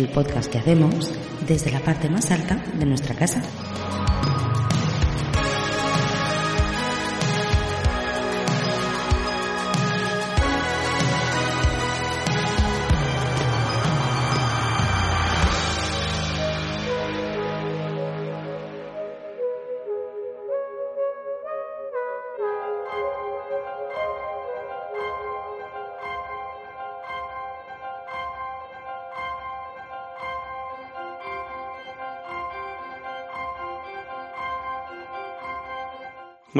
El podcast que hacemos desde la parte más alta de nuestra casa.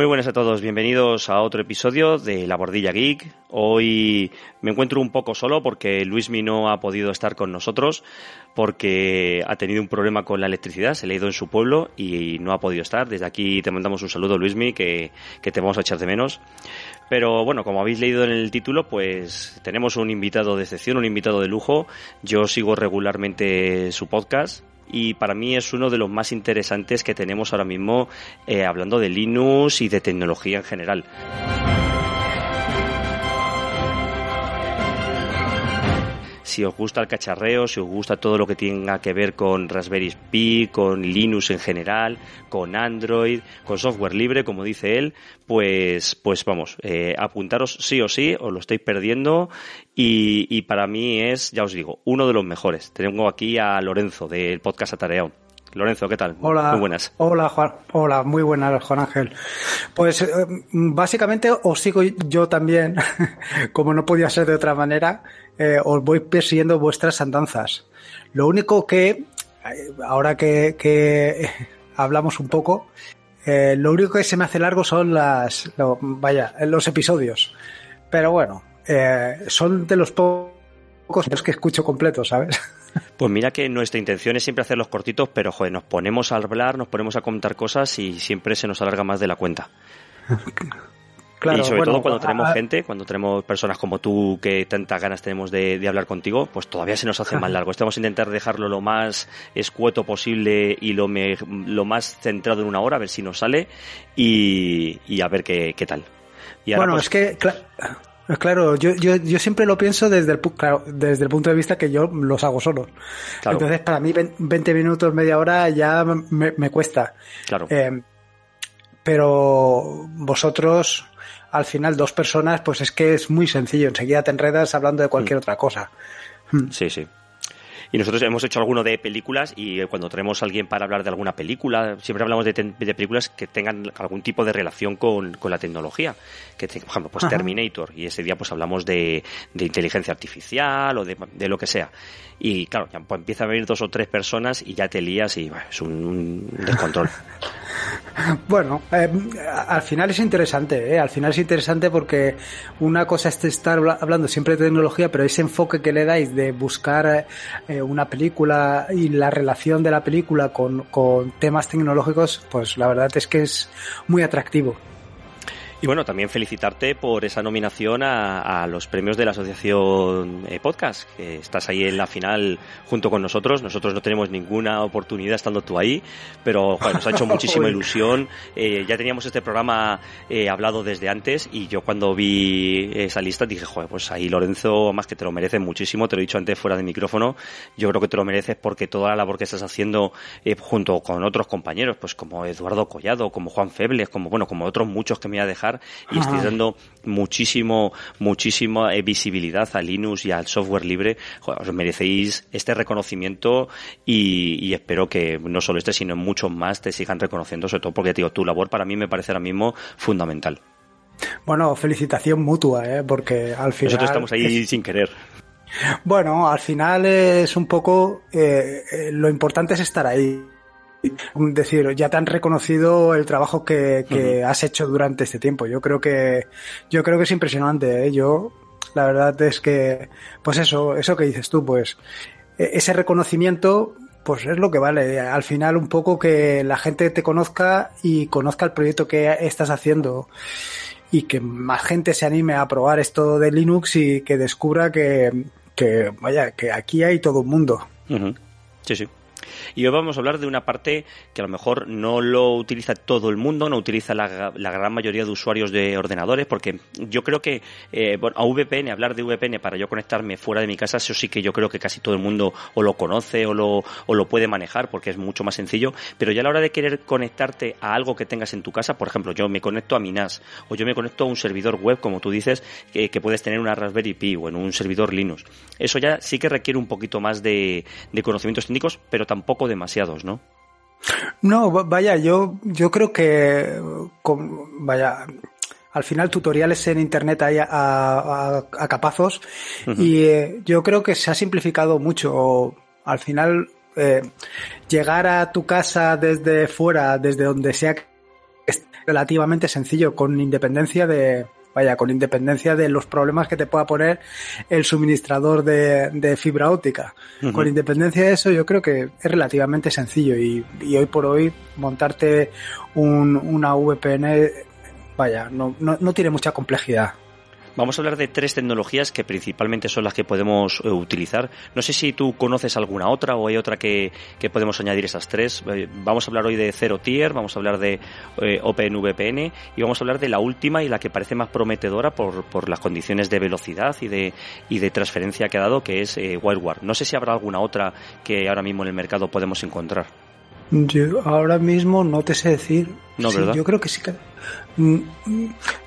Muy buenas a todos, bienvenidos a otro episodio de La Bordilla Geek. Hoy me encuentro un poco solo porque Luismi no ha podido estar con nosotros porque ha tenido un problema con la electricidad, se le ha ido en su pueblo y no ha podido estar. Desde aquí te mandamos un saludo, Luismi, que, que te vamos a echar de menos. Pero bueno, como habéis leído en el título, pues tenemos un invitado de excepción, un invitado de lujo. Yo sigo regularmente su podcast, y para mí es uno de los más interesantes que tenemos ahora mismo eh, hablando de Linux y de tecnología en general. Si os gusta el cacharreo, si os gusta todo lo que tenga que ver con Raspberry Pi, con Linux en general, con Android, con software libre, como dice él, pues, pues vamos, eh, apuntaros sí o sí, os lo estáis perdiendo y, y, para mí es, ya os digo, uno de los mejores. Tengo aquí a Lorenzo del podcast Atareado. Lorenzo, ¿qué tal? Hola. Muy buenas. Hola, Juan. Hola, muy buenas, Juan Ángel. Pues eh, básicamente os sigo yo también, como no podía ser de otra manera, eh, os voy persiguiendo vuestras andanzas. Lo único que, eh, ahora que, que hablamos un poco, eh, lo único que se me hace largo son las, lo, vaya, los episodios. Pero bueno, eh, son de los pocos que escucho completos, ¿sabes? Pues mira que nuestra intención es siempre hacerlos cortitos, pero joder, nos ponemos a hablar, nos ponemos a contar cosas y siempre se nos alarga más de la cuenta. Claro, y sobre bueno, todo cuando tenemos gente, cuando tenemos personas como tú que tantas ganas tenemos de, de hablar contigo, pues todavía se nos hace más largo. Vamos a intentar dejarlo lo más escueto posible y lo, me- lo más centrado en una hora, a ver si nos sale y, y a ver qué, qué tal. Y ahora, bueno, pues, es que, claro, yo, yo, yo siempre lo pienso desde el, claro, desde el punto de vista que yo los hago solo. Claro. Entonces, para mí, ven- 20 minutos, media hora ya me, me cuesta. claro. Eh, pero vosotros, al final, dos personas, pues es que es muy sencillo. Enseguida te enredas hablando de cualquier Mm. otra cosa. Sí, sí. Y nosotros hemos hecho alguno de películas y eh, cuando traemos a alguien para hablar de alguna película, siempre hablamos de, películas que tengan algún tipo de relación con, con la tecnología. Que, por ejemplo, pues Ajá. Terminator. Y ese día pues hablamos de, de inteligencia artificial o de, de lo que sea. Y claro, ya pues, empieza a venir dos o tres personas y ya te lías y bueno, es un, un descontrol. Bueno, eh, al final es interesante, ¿eh? Al final es interesante porque una cosa es estar habla- hablando siempre de tecnología, pero ese enfoque que le dais de buscar eh, una película y la relación de la película con, con temas tecnológicos, pues la verdad es que es muy atractivo. Y bueno, también felicitarte por esa nominación a, a los premios de la Asociación eh, Podcast, que estás ahí en la final junto con nosotros. Nosotros no tenemos ninguna oportunidad estando tú ahí, pero joder, nos ha hecho muchísima ilusión. Eh, ya teníamos este programa eh, hablado desde antes y yo cuando vi esa lista dije, joder, pues ahí Lorenzo, más que te lo mereces muchísimo, te lo he dicho antes fuera de micrófono, yo creo que te lo mereces porque toda la labor que estás haciendo eh, junto con otros compañeros, pues como Eduardo Collado, como Juan Febles, como bueno, como otros muchos que me voy a y estáis dando muchísimo, muchísima eh, visibilidad a Linux y al software libre. Joder, os merecéis este reconocimiento y, y espero que no solo este, sino muchos más te sigan reconociendo, sobre todo porque digo, tu labor para mí me parece ahora mismo fundamental. Bueno, felicitación mutua, ¿eh? Porque al final... Nosotros estamos ahí sin querer. Bueno, al final es un poco eh, eh, lo importante es estar ahí. Decir, ya te han reconocido el trabajo que, que has hecho durante este tiempo. Yo creo que yo creo que es impresionante. ¿eh? Yo la verdad es que pues eso eso que dices tú, pues e-, ese reconocimiento pues es lo que vale. Al final un poco que la gente te conozca y conozca el proyecto que estás haciendo y que más gente se anime a probar esto de Linux y que descubra que, que vaya, que aquí hay todo un mundo. Sí, sí. Y hoy vamos a hablar de una parte que a lo mejor no lo utiliza todo el mundo, no utiliza la, gran mayoría de usuarios de ordenadores, porque yo creo que eh, a VPN, hablar de VPN para yo conectarme fuera de mi casa, eso sí que yo creo que casi todo el mundo o lo conoce o lo, o lo puede manejar porque es mucho más sencillo, pero ya a la hora de querer conectarte a algo que tengas en tu casa, por ejemplo, yo me conecto a mi NAS o yo me conecto a un servidor web, como tú dices, que, puedes tener una Raspberry Pi o en un servidor Linux. Eso ya sí que requiere un poquito más de, de conocimientos técnicos, pero tampoco demasiados, ¿no? No, vaya, yo, yo creo que, vaya, al final tutoriales en internet hay a, capazos y eh, yo creo que se ha simplificado mucho. Al final, eh, llegar a tu casa desde fuera, desde donde sea, es relativamente sencillo, con independencia de, vaya, con independencia de los problemas que te pueda poner el suministrador de, fibra óptica. Con independencia de eso, yo creo que es relativamente sencillo y, hoy por hoy montarte un, una VPN, vaya, no, no, no tiene mucha complejidad. Vamos a hablar de tres tecnologías que principalmente son las que podemos eh, utilizar. No sé si tú conoces alguna otra o hay otra que, podemos añadir esas tres. Eh, vamos a hablar hoy de Zero Tier, vamos a hablar de eh, OpenVPN y vamos a hablar de la última y la que parece más prometedora por, por las condiciones de velocidad y de, y de transferencia que ha dado, que es WildWard. No sé si habrá alguna otra que ahora mismo en el mercado podemos encontrar. Yo ahora mismo no te sé decir. No, ¿verdad? Yo creo que sí que. Mm,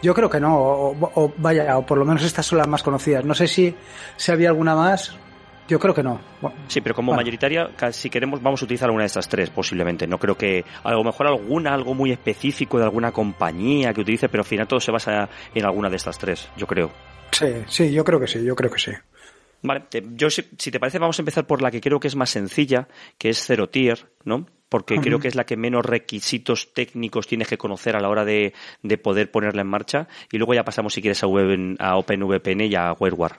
yo creo que no, o, vaya, o por lo menos estas son las más conocidas. No sé si, si había alguna más. Yo creo que no. sí, pero como mayoritaria, si queremos, vamos a utilizar alguna de estas tres, posiblemente. No creo que, a lo mejor alguna, algo muy específico de alguna compañía que utilice, pero al final todo se basa en alguna de estas tres, yo creo. Sí, sí, yo creo que sí, yo creo que sí. Vale, yo si, te parece vamos a empezar por la que creo que es más sencilla, que es Zero Tier, ¿no? Porque creo que es la que menos requisitos técnicos tienes que conocer a la hora de, poder ponerla en marcha. Y luego ya pasamos, si quieres, a, web, a OpenVPN y a WireGuard.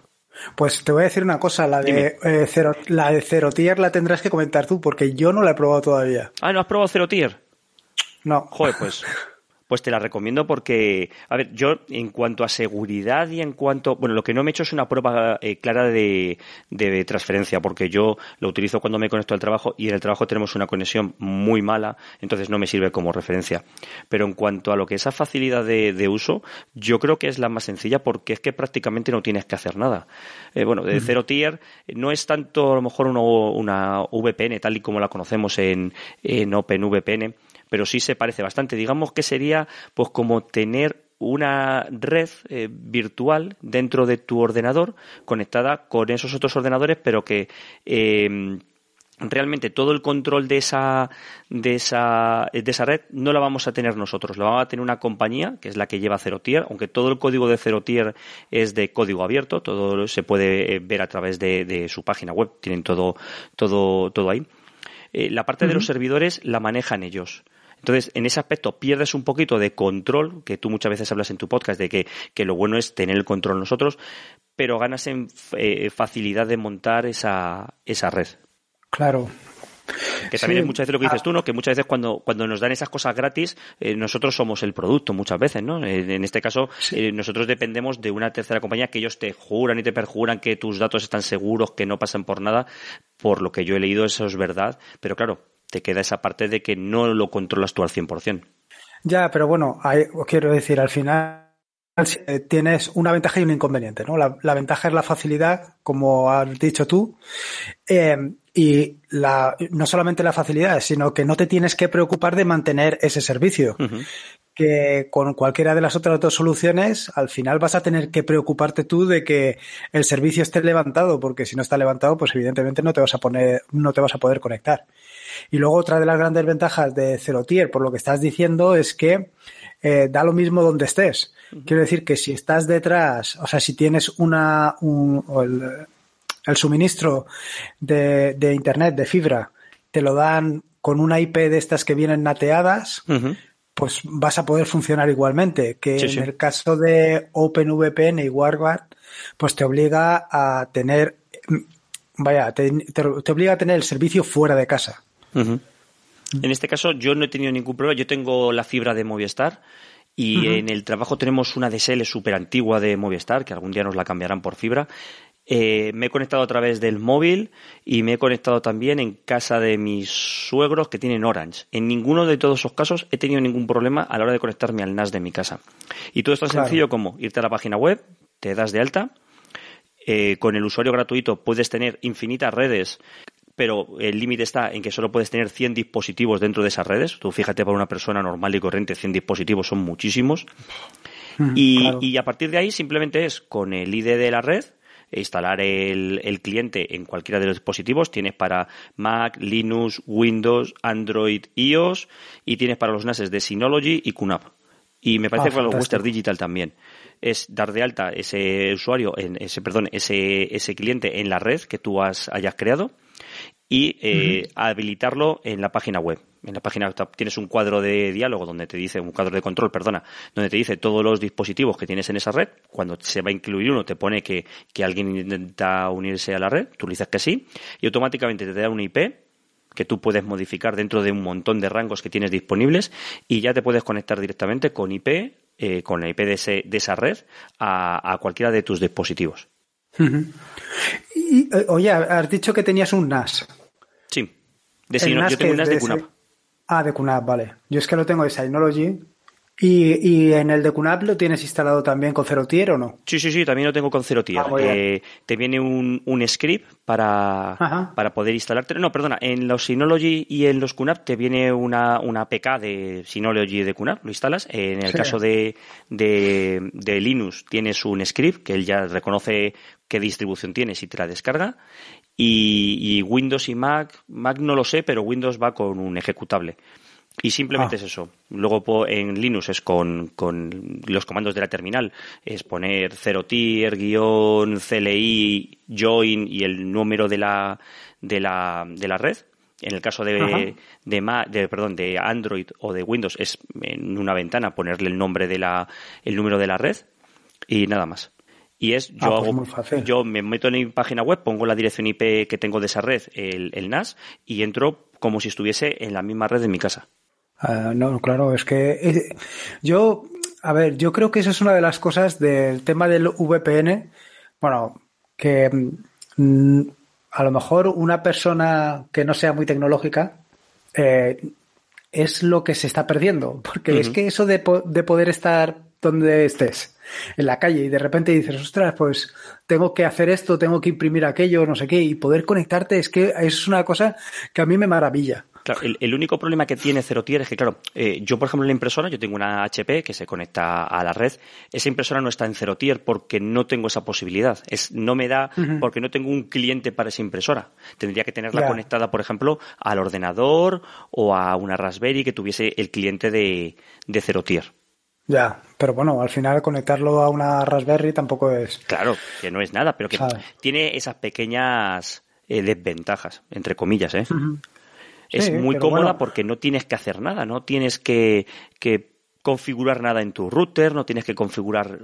Pues te voy a decir una cosa, la de, eh, cero, la de Zero Tier la tendrás que comentar tú, porque yo no la he probado todavía. Ah, ¿no has probado Zero Tier? No. Joder, pues pues te la recomiendo porque, a ver, yo en cuanto a seguridad y en cuanto, bueno, lo que no me he hecho es una prueba eh, clara de, de, transferencia, porque yo lo utilizo cuando me conecto al trabajo y en el trabajo tenemos una conexión muy mala, entonces no me sirve como referencia. Pero en cuanto a lo que es esa facilidad de, de uso, yo creo que es la más sencilla porque es que prácticamente no tienes que hacer nada. Eh, bueno, de cero tier no es tanto a lo mejor una, una VPN tal y como la conocemos en, en OpenVPN, pero sí se parece bastante. Digamos que sería pues como tener una red eh, virtual dentro de tu ordenador conectada con esos otros ordenadores, pero que eh, realmente todo el control de esa, de esa, de esa red no la vamos a tener nosotros, la va a tener una compañía que es la que lleva Tier, aunque todo el código de Tier es de código abierto, todo se puede eh, ver a través de, su página web, tienen todo, todo, todo ahí. la parte de los servidores la manejan ellos. Entonces, en ese aspecto pierdes un poquito de control, que tú muchas veces hablas en tu podcast de que, lo bueno es tener el control nosotros, pero ganas en eh, facilidad de montar esa, esa red. Claro. Que también es muchas veces lo que dices ah. tú, ¿no? Que muchas veces cuando, cuando nos dan esas cosas gratis, eh, nosotros somos el producto muchas veces, ¿no? En, este caso, eh, nosotros dependemos de una tercera compañía que ellos te juran y te perjuran que tus datos están seguros, que no pasan por nada. Por lo que yo he leído, eso es verdad. Pero claro, te queda esa parte de que no lo controlas tú al 100%. Ya, pero bueno, quiero decir, al final tienes una ventaja y un inconveniente, ¿no? La, ventaja es la facilidad, como has dicho tú, eh, y la, no solamente la facilidad, sino que no te tienes que preocupar de mantener ese servicio. Que con cualquiera de las otras dos soluciones, al final vas a tener que preocuparte tú de que el servicio esté levantado, porque si no está levantado, pues evidentemente no te vas a poner, no te vas a poder conectar. Y luego otra de las grandes ventajas de Zero Tier, por lo que estás diciendo, es que eh, da lo mismo donde estés. Quiero decir que si estás detrás, o sea, si tienes una, un, el, suministro de, de, Internet, de fibra, te lo dan con una IP de estas que vienen nateadas, pues vas a poder funcionar igualmente. Que en el caso de OpenVPN y WarGuard, pues te obliga a tener vaya, te, obliga a tener el servicio fuera de casa. En este caso yo no he tenido ningún problema. Yo tengo la fibra de Movistar y en el trabajo tenemos una DSL súper antigua de Movistar, que algún día nos la cambiarán por fibra. Eh, me he conectado a través del móvil y me he conectado también en casa de mis suegros que tienen Orange. En ninguno de todos esos casos he tenido ningún problema a la hora de conectarme al NAS de mi casa. Y todo es sencillo como irte a la página web, te das de alta, eh, con el usuario gratuito puedes tener infinitas redes pero el límite está en que solo puedes tener 100 dispositivos dentro de esas redes. Tú fíjate, para una persona normal y corriente, 100 dispositivos son muchísimos. Mm, y, a partir de ahí simplemente es con el ID de la red, instalar el, el, cliente en cualquiera de los dispositivos. Tienes para Mac, Linux, Windows, Android, iOS y tienes para los NASes de Synology y QNAP. Y me parece ah, que para los Western Digital también. Es dar de alta ese usuario, en ese, perdón, ese, ese cliente en la red que tú has, hayas creado y eh, habilitarlo en la página web. En la página tienes un cuadro de diálogo donde te dice, un cuadro de control, perdona, donde te dice todos los dispositivos que tienes en esa red. Cuando se va a incluir uno, te pone que, que alguien intenta unirse a la red, tú le dices que sí, y automáticamente te da una IP que tú puedes modificar dentro de un montón de rangos que tienes disponibles y ya te puedes conectar directamente con IP, eh, con la IP de, de esa red, a, a, cualquiera de tus dispositivos. Y, eh, oye, has dicho que tenías un NAS. Sí. De yo tengo un NAS de, QNAP. Ah, de QNAP, vale. Yo es que lo tengo de Synology. ¿Y, ¿Y, en el de QNAP lo tienes instalado también con Zero Tier o no? Sí, sí, sí, también lo tengo con Zero Tier. Ah, eh, te viene un, un script para, para poder instalarte. No, perdona, en los Synology y en los QNAP te viene una, una APK de Synology y de QNAP, lo instalas. En el caso de, de, de, Linux tienes un script que él ya reconoce qué distribución tienes y te la descarga. Y, Windows y Mac, Mac no lo sé, pero Windows va con un ejecutable. Y simplemente ah. es eso. Luego en Linux es con, con, los comandos de la terminal. Es poner 0 tier, guion, CLI, join y el número de la, de la, de la red. En el caso de, de, de, perdón, de Android o de Windows es en una ventana ponerle el nombre de la, el número de la red y nada más. Y es, yo, ah, pues yo me meto en mi página web, pongo la dirección IP que tengo de esa red, el, NAS, y entro como si estuviese en la misma red de mi casa. Ah, no, claro, es que eh, yo, a ver, yo creo que eso es una de las cosas del tema del VPN. Bueno, que mm, a lo mejor una persona que no sea muy tecnológica eh, es lo que se está perdiendo, porque es que eso de, de poder estar donde estés en la calle y de repente dices, ostras, pues tengo que hacer esto, tengo que imprimir aquello, no sé qué, y poder conectarte es que es una cosa que a mí me maravilla. Claro, el, único problema que tiene Zerotier es que, claro, eh, yo, por ejemplo, en la impresora, yo tengo una HP que se conecta a la red. Esa impresora no está en Zerotier porque no tengo esa posibilidad. Es, no me da porque no tengo un cliente para esa impresora. Tendría que tenerla conectada, por ejemplo, al ordenador o a una Raspberry que tuviese el cliente de, de Zerotier. Ya, pero bueno, al final conectarlo a una Raspberry tampoco es. Claro, que no es nada, pero que tiene esas pequeñas eh, desventajas, entre comillas, ¿eh? Es muy cómoda porque no tienes que hacer nada, no tienes que, que configurar nada en tu router, no tienes que configurar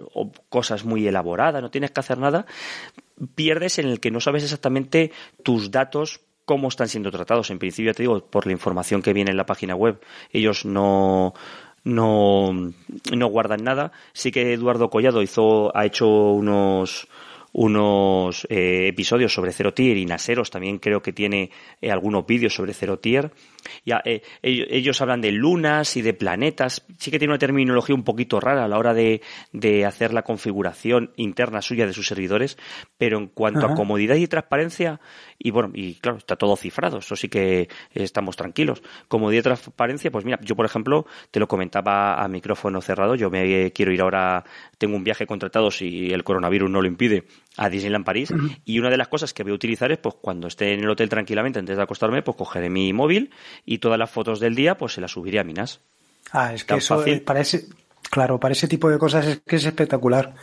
cosas muy elaboradas, no tienes que hacer nada. Pierdes en el que no sabes exactamente tus datos cómo están siendo tratados. En principio, te digo, por la información que viene en la página web, ellos no no, no guardan nada. Sí que Eduardo Collado hizo, ha hecho unos, unos eh, episodios sobre Zero Tier y Naseros también creo que tiene eh, algunos vídeos sobre Zero Tier. Ya, eh, ellos, hablan de lunas y de planetas. Sí que tiene una terminología un poquito rara a la hora de, de hacer la configuración interna suya de sus servidores, pero en cuanto a comodidad y transparencia, y bueno, y claro, está todo cifrado, eso sí que estamos tranquilos. Comodidad y transparencia, pues mira, yo por ejemplo, te lo comentaba a micrófono cerrado, yo me quiero ir ahora, tengo un viaje contratado si el coronavirus no lo impide a Disneyland París y una de las cosas que voy a utilizar es pues cuando esté en el hotel tranquilamente antes de acostarme pues cogeré mi móvil y todas las fotos del día pues se las subiré a mi NAS. Ah, es que eso eh, parece claro, para ese tipo de cosas es que es espectacular.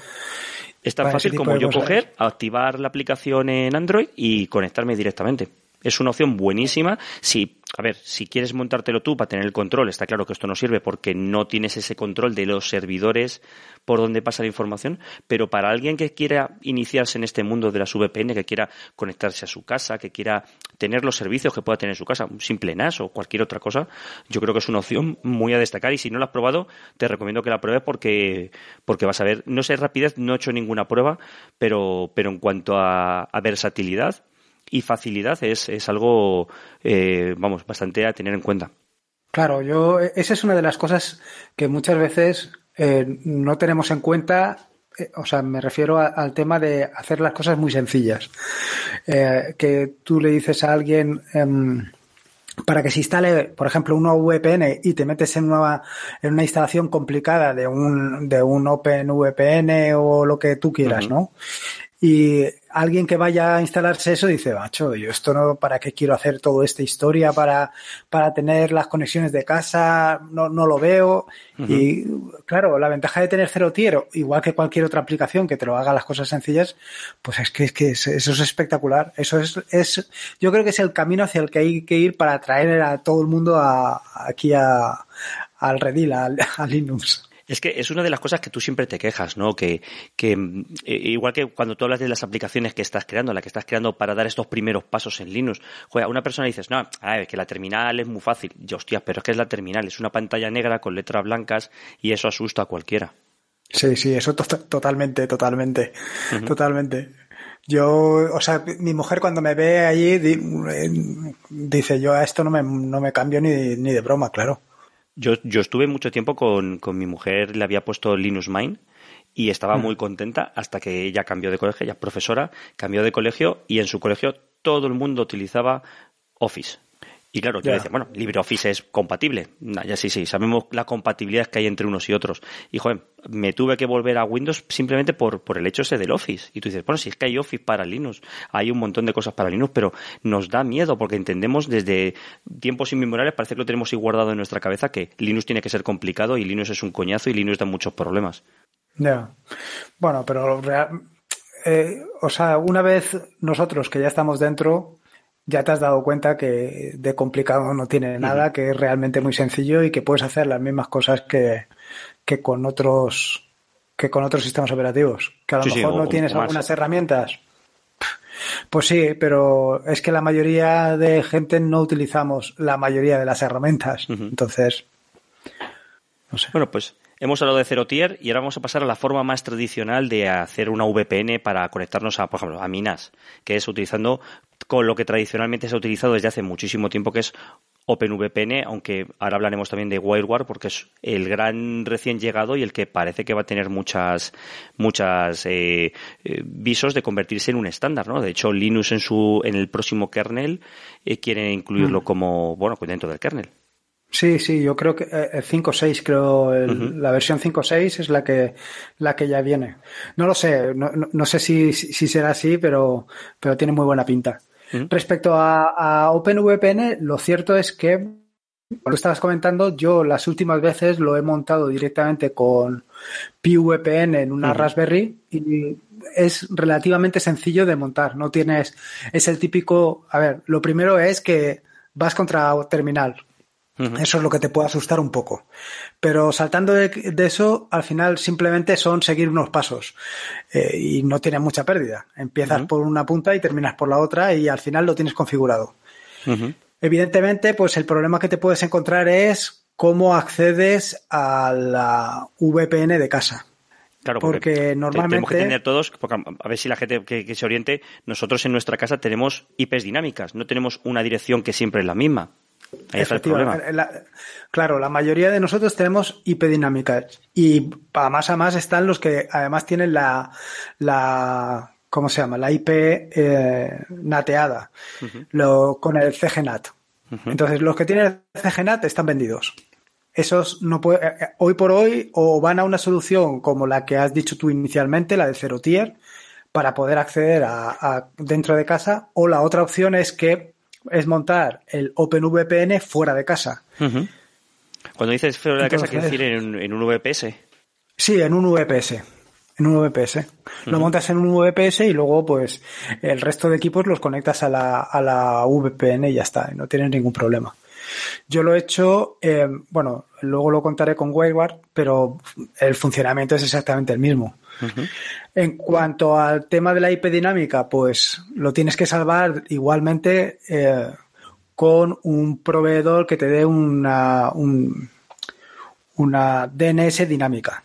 Es tan fácil como yo coger, activar la aplicación en Android y conectarme directamente. Es una opción buenísima. Si, a ver, si quieres montártelo tú para tener el control, está claro que esto no sirve porque no tienes ese control de los servidores por donde pasa la información, pero para alguien que quiera iniciarse en este mundo de las VPN, que quiera conectarse a su casa, que quiera tener los servicios que pueda tener en su casa, un simple NAS o cualquier otra cosa, yo creo que es una opción muy a destacar y si no la has probado, te recomiendo que la pruebes porque, porque vas a ver, no sé rapidez, no he hecho ninguna prueba, pero, pero en cuanto a, a versatilidad, y facilidad es, es algo, eh, vamos, bastante a tener en cuenta. Claro, yo, esa es una de las cosas que muchas veces eh, no tenemos en cuenta eh, o sea, me refiero al tema de hacer las cosas muy sencillas. que tú le dices a alguien em, para que se instale, por ejemplo, una VPN y te metes en una, en una instalación complicada de un, de un OpenVPN o lo que tú quieras, ¿no? Y alguien que vaya a instalarse eso dice, macho, yo esto no, ¿para qué quiero hacer toda esta historia para, para tener las conexiones de casa? No, no lo veo. Y claro, la ventaja de tener cero tier, igual que cualquier otra aplicación que te lo haga las cosas sencillas, pues es que, es que eso es espectacular. Eso es, es, yo creo que es el camino hacia el que hay que ir para atraer a todo el mundo a, aquí a, al Redil, a Linux. Es que es una de las cosas que tú siempre te quejas, ¿no? Que, que eh, igual que cuando tú hablas de las aplicaciones que estás creando, la que estás creando para dar estos primeros pasos en Linux, joder, a una persona dices, no, a ver, que la terminal es muy fácil. Yo, hostia, pero es que es la terminal, es una pantalla negra con letras blancas y eso asusta a cualquiera. Sí, sí, eso totalmente, totalmente, totalmente. Yo, o sea, mi mujer cuando me ve allí eh, dice, yo a esto no me, no me cambio ni, ni de broma, claro. Yo, yo estuve mucho tiempo con, con mi mujer, le había puesto Linux Mind y estaba mm. muy contenta hasta que ella cambió de colegio, ella es profesora, cambió de colegio y en su colegio todo el mundo utilizaba Office. Y claro, yo decía, bueno, LibreOffice es compatible. ya sí, sí, sabemos la compatibilidad que hay entre unos y otros. Y joder, me tuve que volver a Windows simplemente por, por el hecho ese del Office. Y tú dices, bueno, si es que hay Office para Linux, hay un montón de cosas para Linux, pero nos da miedo porque entendemos desde tiempos inmemoriales, parece que lo tenemos ahí guardado en nuestra cabeza, que Linux tiene que ser complicado y Linux es un coñazo y Linux da muchos problemas. Ya. Bueno, pero eh, o sea, una vez nosotros que ya estamos dentro, ya te has dado cuenta que de complicado no tiene nada, que es realmente muy sencillo y que puedes hacer las mismas cosas que, que con otros que con otros sistemas operativos. Que a lo mejor no tienes algunas herramientas. Pues sí, pero es que la mayoría de gente no utilizamos la mayoría de las herramientas. Entonces, no sé. Bueno, pues Hemos hablado de Zero Tier y ahora vamos a pasar a la forma más tradicional de hacer una VPN para conectarnos a, por ejemplo, a Minas, que es utilizando con lo que tradicionalmente se ha utilizado desde hace muchísimo tiempo, que es OpenVPN, aunque ahora hablaremos también de WireGuard porque es el gran recién llegado y el que parece que va a tener muchas muchas eh, eh, visos de convertirse en un estándar, ¿no? De hecho, Linux en su en el próximo kernel eh, quiere incluirlo mm. como bueno dentro del kernel. Sí, sí, yo creo que el 5.6, creo, la versión 5.6 es la que, la que ya viene. No lo sé, no, no, sé si, si, será así, pero, pero tiene muy buena pinta. Respecto a, OpenVPN, lo cierto es que, como estabas comentando, yo las últimas veces lo he montado directamente con PVPN en una Raspberry y es relativamente sencillo de montar. No tienes, es el típico, a ver, lo primero es que vas contra terminal eso es lo que te puede asustar un poco. Pero saltando de, eso, al final simplemente son seguir unos pasos eh, y no tiene mucha pérdida. Empiezas por una punta y terminas por la otra y al final lo tienes configurado. Evidentemente, pues el problema que te puedes encontrar es cómo accedes a la VPN de casa. Claro, porque, normalmente tenemos que tener todos, a ver si la gente que, se oriente, nosotros en nuestra casa tenemos IPs dinámicas, no tenemos una dirección que siempre es la misma. Ahí está el problema. claro, la mayoría de nosotros tenemos IP dinámicas y para más a más están los que además tienen la, la ¿cómo se llama? La IP eh, nateada lo, con el CGNAT. Entonces, los que tienen el CGNAT están vendidos. Esos no puede, eh, eh, hoy por hoy o van a una solución como la que has dicho tú inicialmente, la de cero tier, para poder acceder a dentro de casa, o la otra opción es que es montar el OpenVPN fuera de casa. Cuando dices fuera de casa, ¿quieres decir en, un VPS? Sí, en un VPS. en un VPS. Lo montas en un VPS y luego, pues, el resto de equipos los conectas a la, a la VPN y ya está, no tienes ningún problema. Yo lo he hecho, eh, bueno, luego lo contaré con Wayward, pero el funcionamiento es exactamente el mismo. En cuanto al tema de la IP dinámica, pues lo tienes que salvar igualmente eh, con un proveedor que te dé una, una DNS dinámica.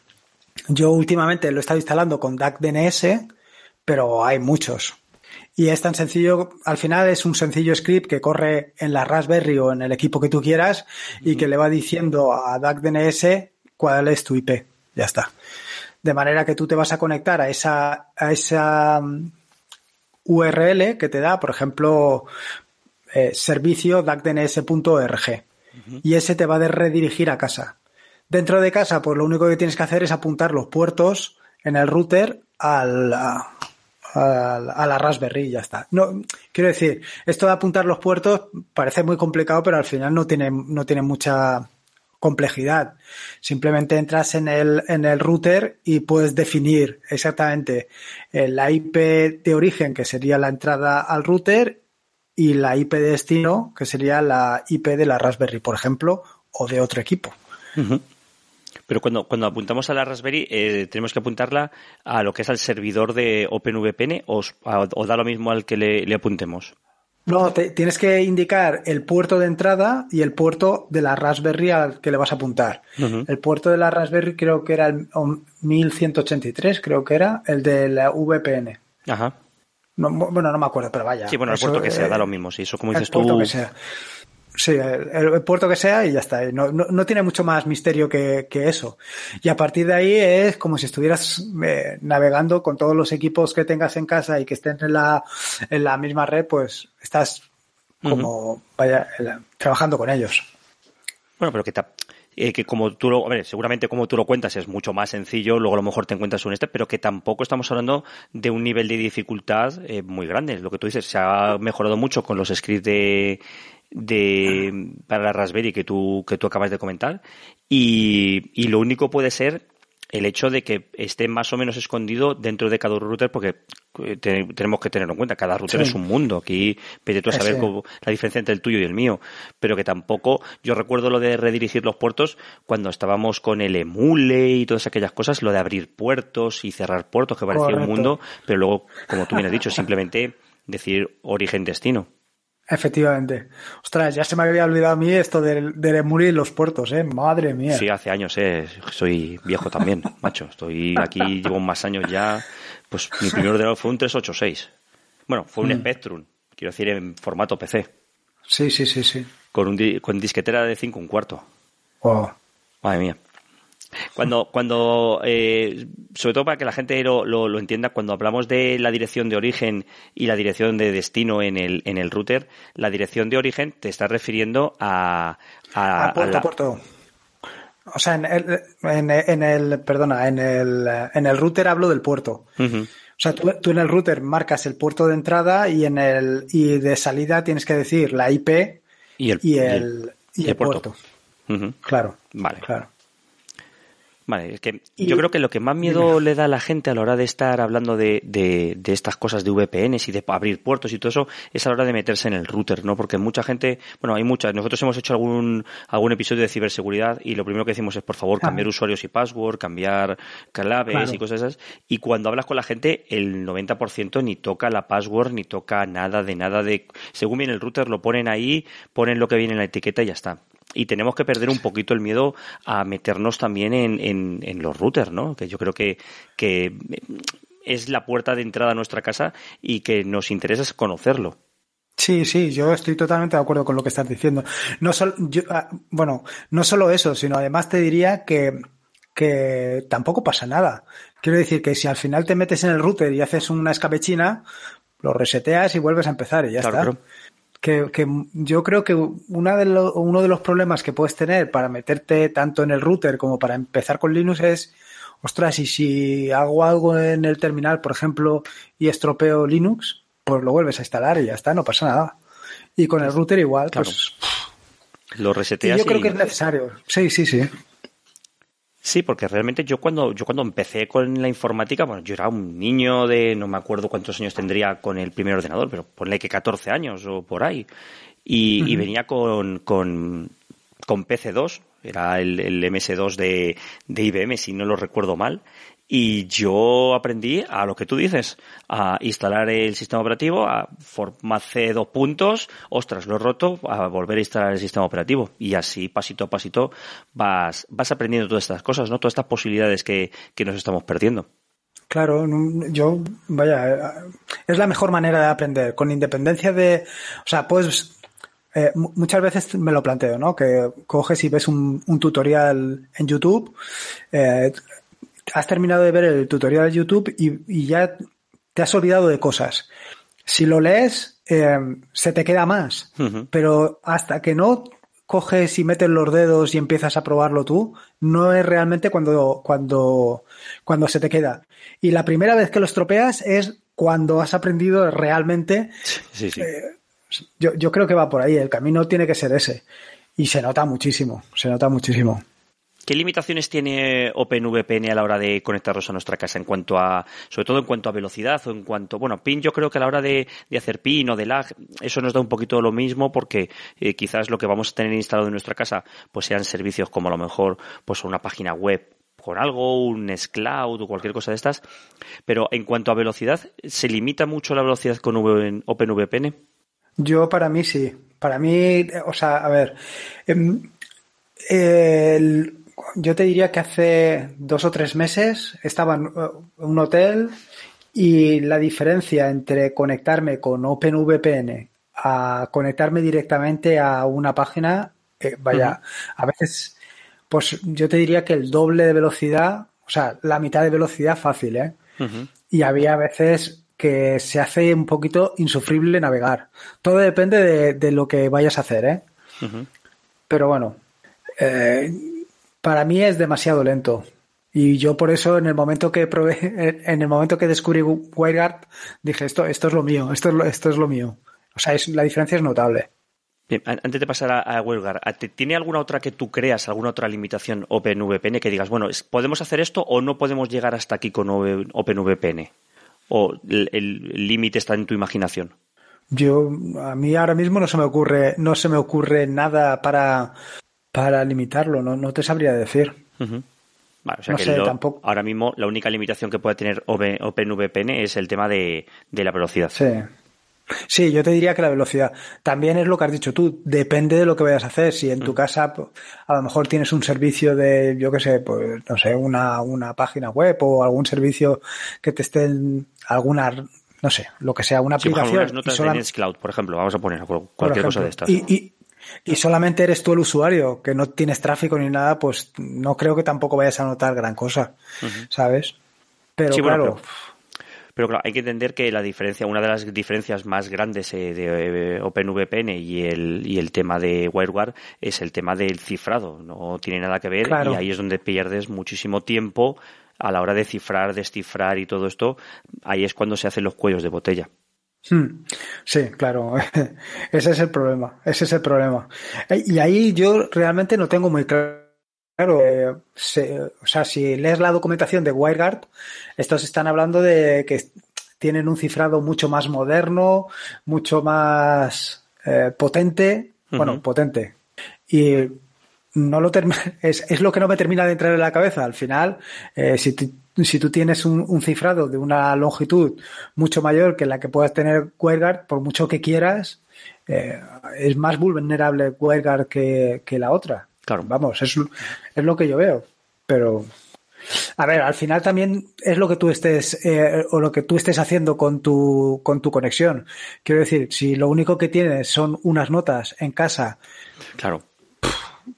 Yo últimamente lo he estado instalando con DAC DNS, pero hay muchos. Y es tan sencillo, al final es un sencillo script que corre en la Raspberry o en el equipo que tú quieras y que le va diciendo a DAC DNS cuál es tu IP. Ya está. De manera que tú te vas a conectar a esa, a esa mm, URL que te da, por ejemplo, eh, servicio dacdns.org. Y ese te va a redirigir a casa. Dentro de casa, pues lo único que tienes que hacer es apuntar los puertos en el router al, a, a, la Raspberry y ya está. No, quiero decir, esto de apuntar los puertos parece muy complicado, pero al final no tiene, no tiene mucha complejidad. Simplemente entras en el, en el router y puedes definir exactamente eh, la IP de origen, que sería la entrada al router, y la IP de destino, que sería la IP de la Raspberry, por ejemplo, o de otro equipo. Pero cuando, cuando apuntamos a la Raspberry, eh, tenemos que apuntarla a lo que es al servidor de OpenVPN o, o da lo mismo al que le, apuntemos. No, tienes que indicar el puerto de entrada y el puerto de la Raspberry al que le vas a apuntar. El puerto de la Raspberry creo que era el 1183, creo que era el de la VPN. Ajá. bueno, no me acuerdo, pero vaya. Sí, bueno, el puerto que sea, da lo mismo. Sí, eso como dices tú. Sí, el, puerto que sea y ya está. No, no, tiene mucho más misterio que, eso. Y a partir de ahí es como si estuvieras eh, navegando con todos los equipos que tengas en casa y que estén en la, en la misma red, pues estás como vaya, trabajando con ellos. Bueno, pero que, eh, que como tú lo, seguramente como tú lo cuentas es mucho más sencillo, luego a lo mejor te encuentras un este, pero que tampoco estamos hablando de un nivel de dificultad eh, muy grande. Lo que tú dices, se ha mejorado mucho con los scripts de, de, para la Raspberry que tú, que tú acabas de comentar. Y, y lo único puede ser el hecho de que esté más o menos escondido dentro de cada router, porque eh, tenemos que tenerlo en cuenta, cada router es un mundo. Aquí pide tú a saber la diferencia entre el tuyo y el mío, pero que tampoco, yo recuerdo lo de redirigir los puertos cuando estábamos con el emule y todas aquellas cosas, lo de abrir puertos y cerrar puertos, que parecía un mundo, pero luego, como tú bien has dicho, simplemente decir origen-destino. Efectivamente. Ostras, ya se me había olvidado a mí esto del, del y los puertos, ¿eh? Madre mía. Sí, hace años, ¿eh? Soy viejo también, macho. Estoy aquí, llevo más años ya. Pues mi primer ordenador fue un 386. Bueno, fue un mm. Spectrum, quiero decir, en formato PC. Sí, sí, sí, sí. Con, un, con disquetera de 5 un cuarto. Wow. Madre mía. Cuando, cuando eh, sobre todo para que la gente lo, lo, entienda, cuando hablamos de la dirección de origen y la dirección de destino en el, en el router, la dirección de origen te está refiriendo a... A, puerto, puerto. O sea, en el, en, el, perdona, en el, en el router hablo del puerto. O sea, tú, en el router marcas el puerto de entrada y en el, y de salida tienes que decir la IP y el, y el, y el, puerto. Claro. Vale. Claro. Vale, es que yo creo que lo que más miedo le da a la gente a la hora de estar hablando de, de, de, estas cosas de VPNs y de abrir puertos y todo eso es a la hora de meterse en el router, ¿no? Porque mucha gente, bueno, hay muchas, nosotros hemos hecho algún, algún episodio de ciberseguridad y lo primero que decimos es, por favor, cambiar usuarios y password, cambiar claves y cosas esas. Y cuando hablas con la gente, el 90% ni toca la password, ni toca nada de nada de, según viene el router, lo ponen ahí, ponen lo que viene en la etiqueta y ya está y tenemos que perder un poquito el miedo a meternos también en, en, los routers, ¿no? Que yo creo que, que es la puerta de entrada a nuestra casa y que nos interesa conocerlo. Sí, sí, yo estoy totalmente de acuerdo con lo que estás diciendo. No solo, ah, bueno, no solo eso, sino además te diría que, que tampoco pasa nada. Quiero decir que si al final te metes en el router y haces una escabechina, lo reseteas y vuelves a empezar y ya está que, que, yo creo que una de uno de los problemas que puedes tener para meterte tanto en el router como para empezar con Linux es, ostras, y si hago algo en el terminal, por ejemplo, y estropeo Linux, pues lo vuelves a instalar y ya está, no pasa nada. Y con el router igual, pues... Lo reseteas. yo creo que es necesario. Sí, sí, sí. Sí, porque realmente yo cuando yo cuando empecé con la informática, bueno, yo era un niño de no me acuerdo cuántos años tendría con el primer ordenador, pero ponle que 14 años o por ahí. Y, venía con, con, con PC2, era el, el MS2 de, de IBM, si no lo recuerdo mal. Y yo aprendí a lo que tú dices, a instalar el sistema operativo, a formace dos puntos, ostras, lo he roto, a volver a instalar el sistema operativo. Y así, pasito a pasito, vas, vas aprendiendo todas estas cosas, ¿no? Todas estas posibilidades que, que nos estamos perdiendo. Claro, yo, vaya, es la mejor manera de aprender, con independencia de, o sea, pues eh, muchas veces me lo planteo, ¿no? Que coges y ves un, un tutorial en YouTube, eh, has terminado de ver el tutorial de YouTube y, ya te has olvidado de cosas. Si lo lees, eh, se te queda más, pero hasta que no coges y metes los dedos y empiezas a probarlo tú, no es realmente cuando, cuando, cuando se te queda. Y la primera vez que lo estropeas es cuando has aprendido realmente. Eh, yo, yo creo que va por ahí, el camino tiene que ser ese. Y se nota muchísimo, se nota muchísimo. ¿Qué limitaciones tiene OpenVPN a la hora de conectarlos a nuestra casa en cuanto a, sobre todo en cuanto a velocidad o en cuanto, bueno, PIN yo creo que a la hora de, hacer PIN o de lag, eso nos da un poquito lo mismo porque eh, quizás lo que vamos a tener instalado en nuestra casa pues sean servicios como a lo mejor pues una página web con algo, un Cloud o cualquier cosa de estas. Pero en cuanto a velocidad, ¿se limita mucho la velocidad con OpenVPN? Yo para mí sí. Para mí, o sea, a ver, em, el, yo te diría que hace dos o tres meses estaba en uh, un hotel y la diferencia entre conectarme con OpenVPN a conectarme directamente a una página, eh, vaya, a veces, pues yo te diría que el doble de velocidad, o sea, la mitad de velocidad fácil, ¿eh? Y había veces que se hace un poquito insufrible navegar. Todo depende de, lo que vayas a hacer, ¿eh? Pero bueno, eh, para mí es demasiado lento. Y yo por eso en el momento que probé, en el momento que descubrí WireGuard, dije esto, esto es lo mío, esto es lo, esto es lo mío. O sea, es, la diferencia es notable. Bien, antes de pasar a, a WireGuard, ¿tiene alguna otra que tú creas, alguna otra limitación OpenVPN que digas, bueno, podemos hacer esto o no podemos llegar hasta aquí con OpenVPN? ¿O el límite está en tu imaginación? Yo, a mí ahora mismo no se me ocurre, no se me ocurre nada para, para limitarlo, no, no te sabría decir. o sea que ahora mismo la única limitación que puede tener OpenVPN es el tema de, la velocidad. Sí. Sí, yo te diría que la velocidad. También es lo que has dicho tú, depende de lo que vayas a hacer. Si en tu casa pues, a lo mejor tienes un servicio de, yo qué sé, pues no sé, una, una página web o algún servicio que te esté en alguna, no sé, lo que sea, una aplicación. Sí, notas de Nextcloud, por ejemplo, vamos a poner cualquier cosa de estas. y, y solamente eres tú el usuario, que no tienes tráfico ni nada, pues no creo que tampoco vayas a notar gran cosa, ¿sabes? Pero claro. pero, claro, hay que entender que la diferencia, una de las diferencias más grandes eh, de eh, OpenVPN y el, y el tema de WireGuard es el tema del cifrado. No tiene nada que ver y ahí es donde pierdes muchísimo tiempo a la hora de cifrar, descifrar y todo esto. Ahí es cuando se hacen los cuellos de botella. Hmm. Sí, claro. Ese es el problema. Ese es el problema. Eh, y ahí yo realmente no tengo muy claro. Eh, o sea, si lees la documentación de WireGuard, estos están hablando de que tienen un cifrado mucho más moderno, mucho más eh, potente. Bueno, potente. Y no lo es, es, lo que no me termina de entrar en la cabeza. Al final, eh, si, si tú tienes un, cifrado de una longitud mucho mayor que la que puedas tener WireGuard, por mucho que quieras, eh, es más vulnerable WireGuard que, que la otra. Claro. Vamos, es, es lo que yo veo. Pero, a ver, al final también es lo que tú estés eh, o lo que tú estés haciendo con tu con tu conexión. Quiero decir, si lo único que tienes son unas notas en casa, claro,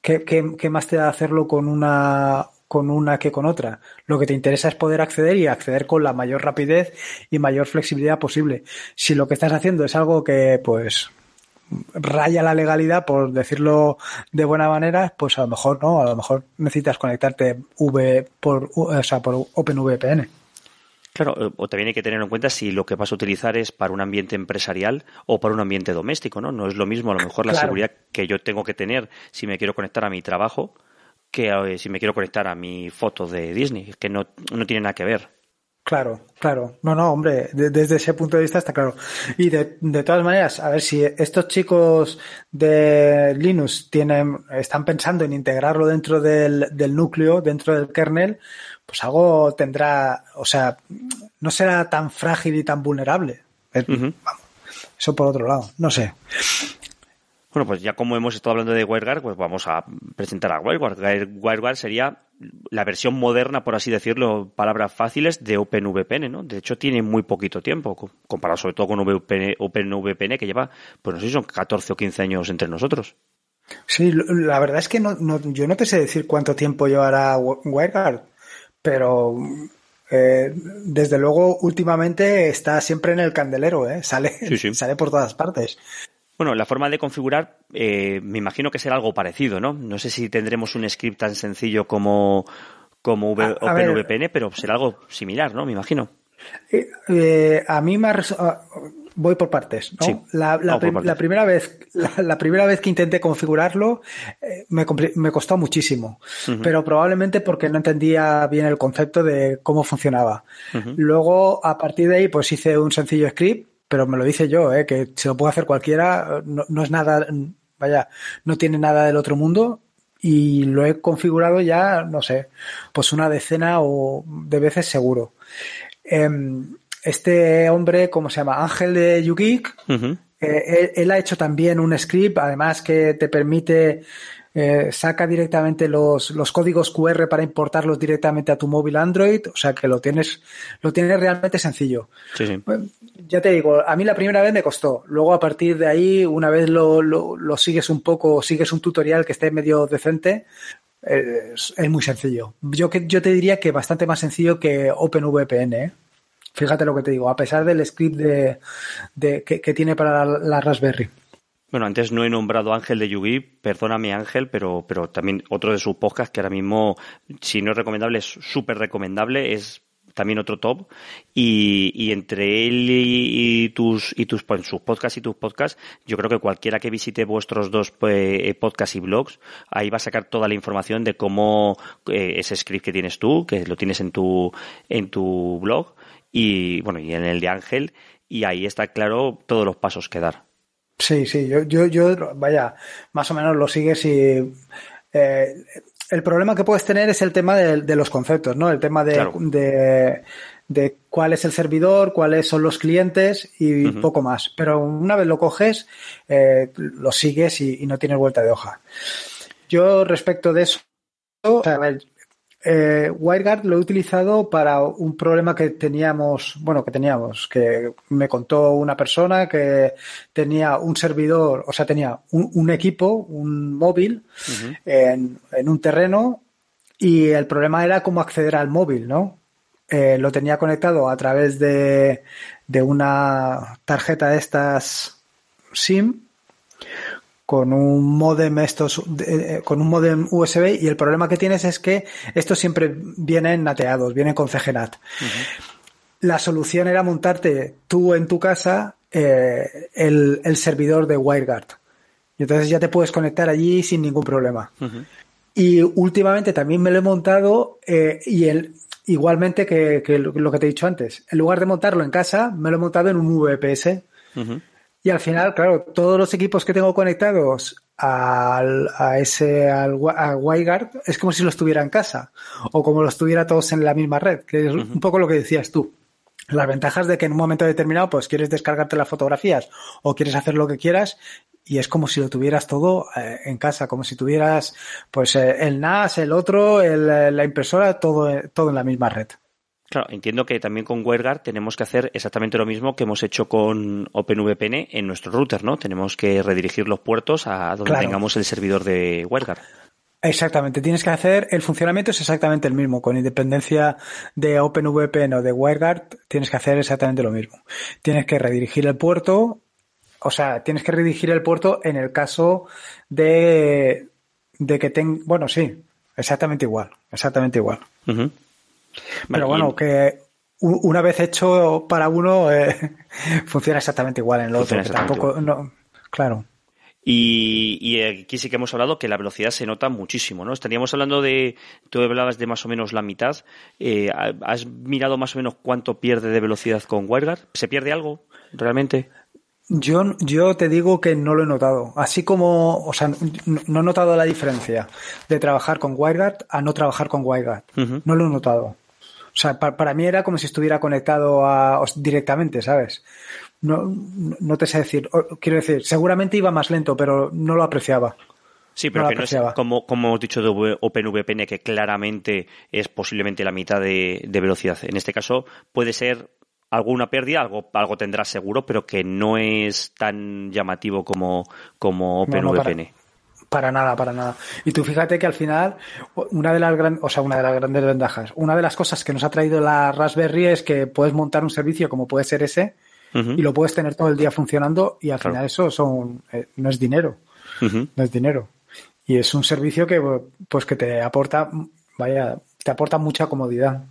¿qué, más te da hacerlo con una, con una que con otra. Lo que te interesa es poder acceder y acceder con la mayor rapidez y mayor flexibilidad posible. Si lo que estás haciendo es algo que, pues, raya la legalidad, por decirlo de buena manera, pues a lo mejor no, a lo mejor necesitas conectarte v por, o sea, por OpenVPN. Claro, eh, o también hay que tener en cuenta si lo que vas a utilizar es para un ambiente empresarial o para un ambiente doméstico, ¿no? No es lo mismo a lo mejor la seguridad que yo tengo que tener si me quiero conectar a mi trabajo que eh, si me quiero conectar a mi foto de Disney, que no, no tiene nada que ver. Claro, claro. No, no, hombre, desde ese punto de vista está claro. Y de, de, todas maneras, a ver si estos chicos de Linux tienen, están pensando en integrarlo dentro del, del núcleo, dentro del kernel, pues algo tendrá, o sea, no será tan frágil y tan vulnerable. Uh -huh. Vamos, eso por otro lado, no sé. Bueno, pues ya como hemos estado hablando de WireGuard, pues vamos a presentar a WireGuard. WireGuard sería la versión moderna, por así decirlo, palabras fáciles, de OpenVPN, ¿no? De hecho, tiene muy poquito tiempo, comparado sobre todo con VPN, OpenVPN, que lleva, pues no sé si son 14 o 15 años entre nosotros. Sí, la verdad es que no, no, yo no te sé decir cuánto tiempo llevará WireGuard, pero eh, desde luego últimamente está siempre en el candelero, ¿eh? sale, sí, sí. sale por todas partes. Bueno, la forma de configurar eh, me imagino que será algo parecido, ¿no? No sé si tendremos un script tan sencillo como, como v, a, OpenVPN, pero será algo similar, ¿no? Me imagino. Eh, eh, a mí me ha voy por partes. ¿no? Sí, la, la, por partes. la, primera vez, la, la, primera vez que intenté configurarlo eh, me, me, costó muchísimo, uh -huh. pero probablemente porque no entendía bien el concepto de cómo funcionaba. Uh -huh. Luego, a partir de ahí, pues hice un sencillo script pero me lo dice yo, ¿eh? que se lo puede hacer cualquiera, no, no, es nada, vaya, no tiene nada del otro mundo y lo he configurado ya, no sé, pues una decena o de veces seguro. Este hombre, ¿cómo se llama? Ángel de YouGeek, uh -huh. eh, él, él, ha hecho también un script, además que te permite eh, saca directamente los, los códigos QR para importarlos directamente a tu móvil Android, o sea que lo tienes, lo tienes realmente sencillo. Sí, sí. Ya te digo, a mí la primera vez me costó. Luego a partir de ahí, una vez lo, lo, lo sigues un poco, sigues un tutorial que esté medio decente, es, es, muy sencillo. Yo, que, yo te diría que bastante más sencillo que OpenVPN, ¿eh? Fíjate lo que te digo, a pesar del script de, de que, que, tiene para la, la Raspberry. Bueno, antes no he nombrado Ángel de Yugi, perdóname Ángel, pero, pero también otro de sus podcasts que ahora mismo, si no es recomendable, es súper recomendable, es también otro top. Y, y entre él y, tus y tus pues, sus podcasts y tus podcasts yo creo que cualquiera que visite vuestros dos eh, podcasts y blogs ahí va a sacar toda la información de cómo eh, ese script que tienes tú que lo tienes en tu en tu blog y bueno y en el de Ángel y ahí está claro todos los pasos que dar Sí, sí, yo, yo, yo, vaya, más o menos lo sigues y eh, el problema que puedes tener es el tema de, de los conceptos, ¿no? El tema de, claro. de, de, cuál es el servidor, cuáles son los clientes y uh -huh. poco más. Pero una vez lo coges, eh, lo sigues y, y, no tienes vuelta de hoja. Yo respecto de eso, o sea, eh, WireGuard lo he utilizado para un problema que teníamos, bueno, que teníamos, que me contó una persona que tenía un servidor, o sea, tenía un, un equipo, un móvil, uh -huh. en, en, un terreno y el problema era cómo acceder al móvil, ¿no? Eh, lo tenía conectado a través de, de una tarjeta de estas SIM con un modem estos eh, con un modem USB y el problema que tienes es que estos siempre vienen nateados, vienen con CGNAT. Uh -huh. La solución era montarte tú en tu casa eh, el, el, servidor de WireGuard. Y entonces ya te puedes conectar allí sin ningún problema. Uh -huh. Y últimamente también me lo he montado eh, y el, igualmente que, que, lo que te he dicho antes. En lugar de montarlo en casa, me lo he montado en un VPS. Uh -huh y al final, claro, todos los equipos que tengo conectados al, a ese al, a WireGuard es como si los tuviera en casa o como los tuviera todos en la misma red, que es uh -huh. un poco lo que decías tú. Las ventajas de que en un momento determinado pues quieres descargarte las fotografías o quieres hacer lo que quieras y es como si lo tuvieras todo eh, en casa, como si tuvieras pues eh, el NAS, el otro, el, la impresora, todo, todo en la misma red. Claro, entiendo que también con WireGuard tenemos que hacer exactamente lo mismo que hemos hecho con OpenVPN en nuestro router, ¿no? Tenemos que redirigir los puertos a donde claro. tengamos el servidor de WireGuard. Exactamente, tienes que hacer, el funcionamiento es exactamente el mismo, con independencia de OpenVPN o de WireGuard, tienes que hacer exactamente lo mismo. Tienes que redirigir el puerto, o sea, tienes que redirigir el puerto en el caso de, de que tenga, bueno, sí, exactamente igual, exactamente igual. Uh -huh. Pero bueno, que una vez hecho para uno eh, funciona exactamente igual en el otro. Tampoco, no, claro. Y, aquí sí que hemos hablado que la velocidad se nota muchísimo, ¿no? Estaríamos hablando de, tú hablabas de más o menos la mitad. Eh, ¿Has mirado más o menos cuánto pierde de velocidad con WireGuard? ¿Se pierde algo realmente? Yo, yo te digo que no lo he notado. Así como, o sea, no, he notado la diferencia de trabajar con WireGuard a no trabajar con WireGuard. No lo he notado. O sea, para, mí era como si estuviera conectado a, directamente, ¿sabes? No, no te sé decir. Quiero decir, seguramente iba más lento, pero no lo apreciaba. Sí, pero que no es como, como hemos dicho de OpenVPN, que claramente es posiblemente la mitad de, de velocidad. En este caso, puede ser alguna pérdida, algo, algo tendrá seguro, pero que no es tan llamativo como, como OpenVPN. para, nada, para nada. Y tú fíjate que al final, una de las grandes, o sea, una de las grandes ventajas, una de las cosas que nos ha traído la Raspberry es que puedes montar un servicio como puede ser ese y lo puedes tener todo el día funcionando y al final eso son, eh, no es dinero. No es dinero. Y es un servicio que, pues, que te aporta, vaya, te aporta mucha comodidad.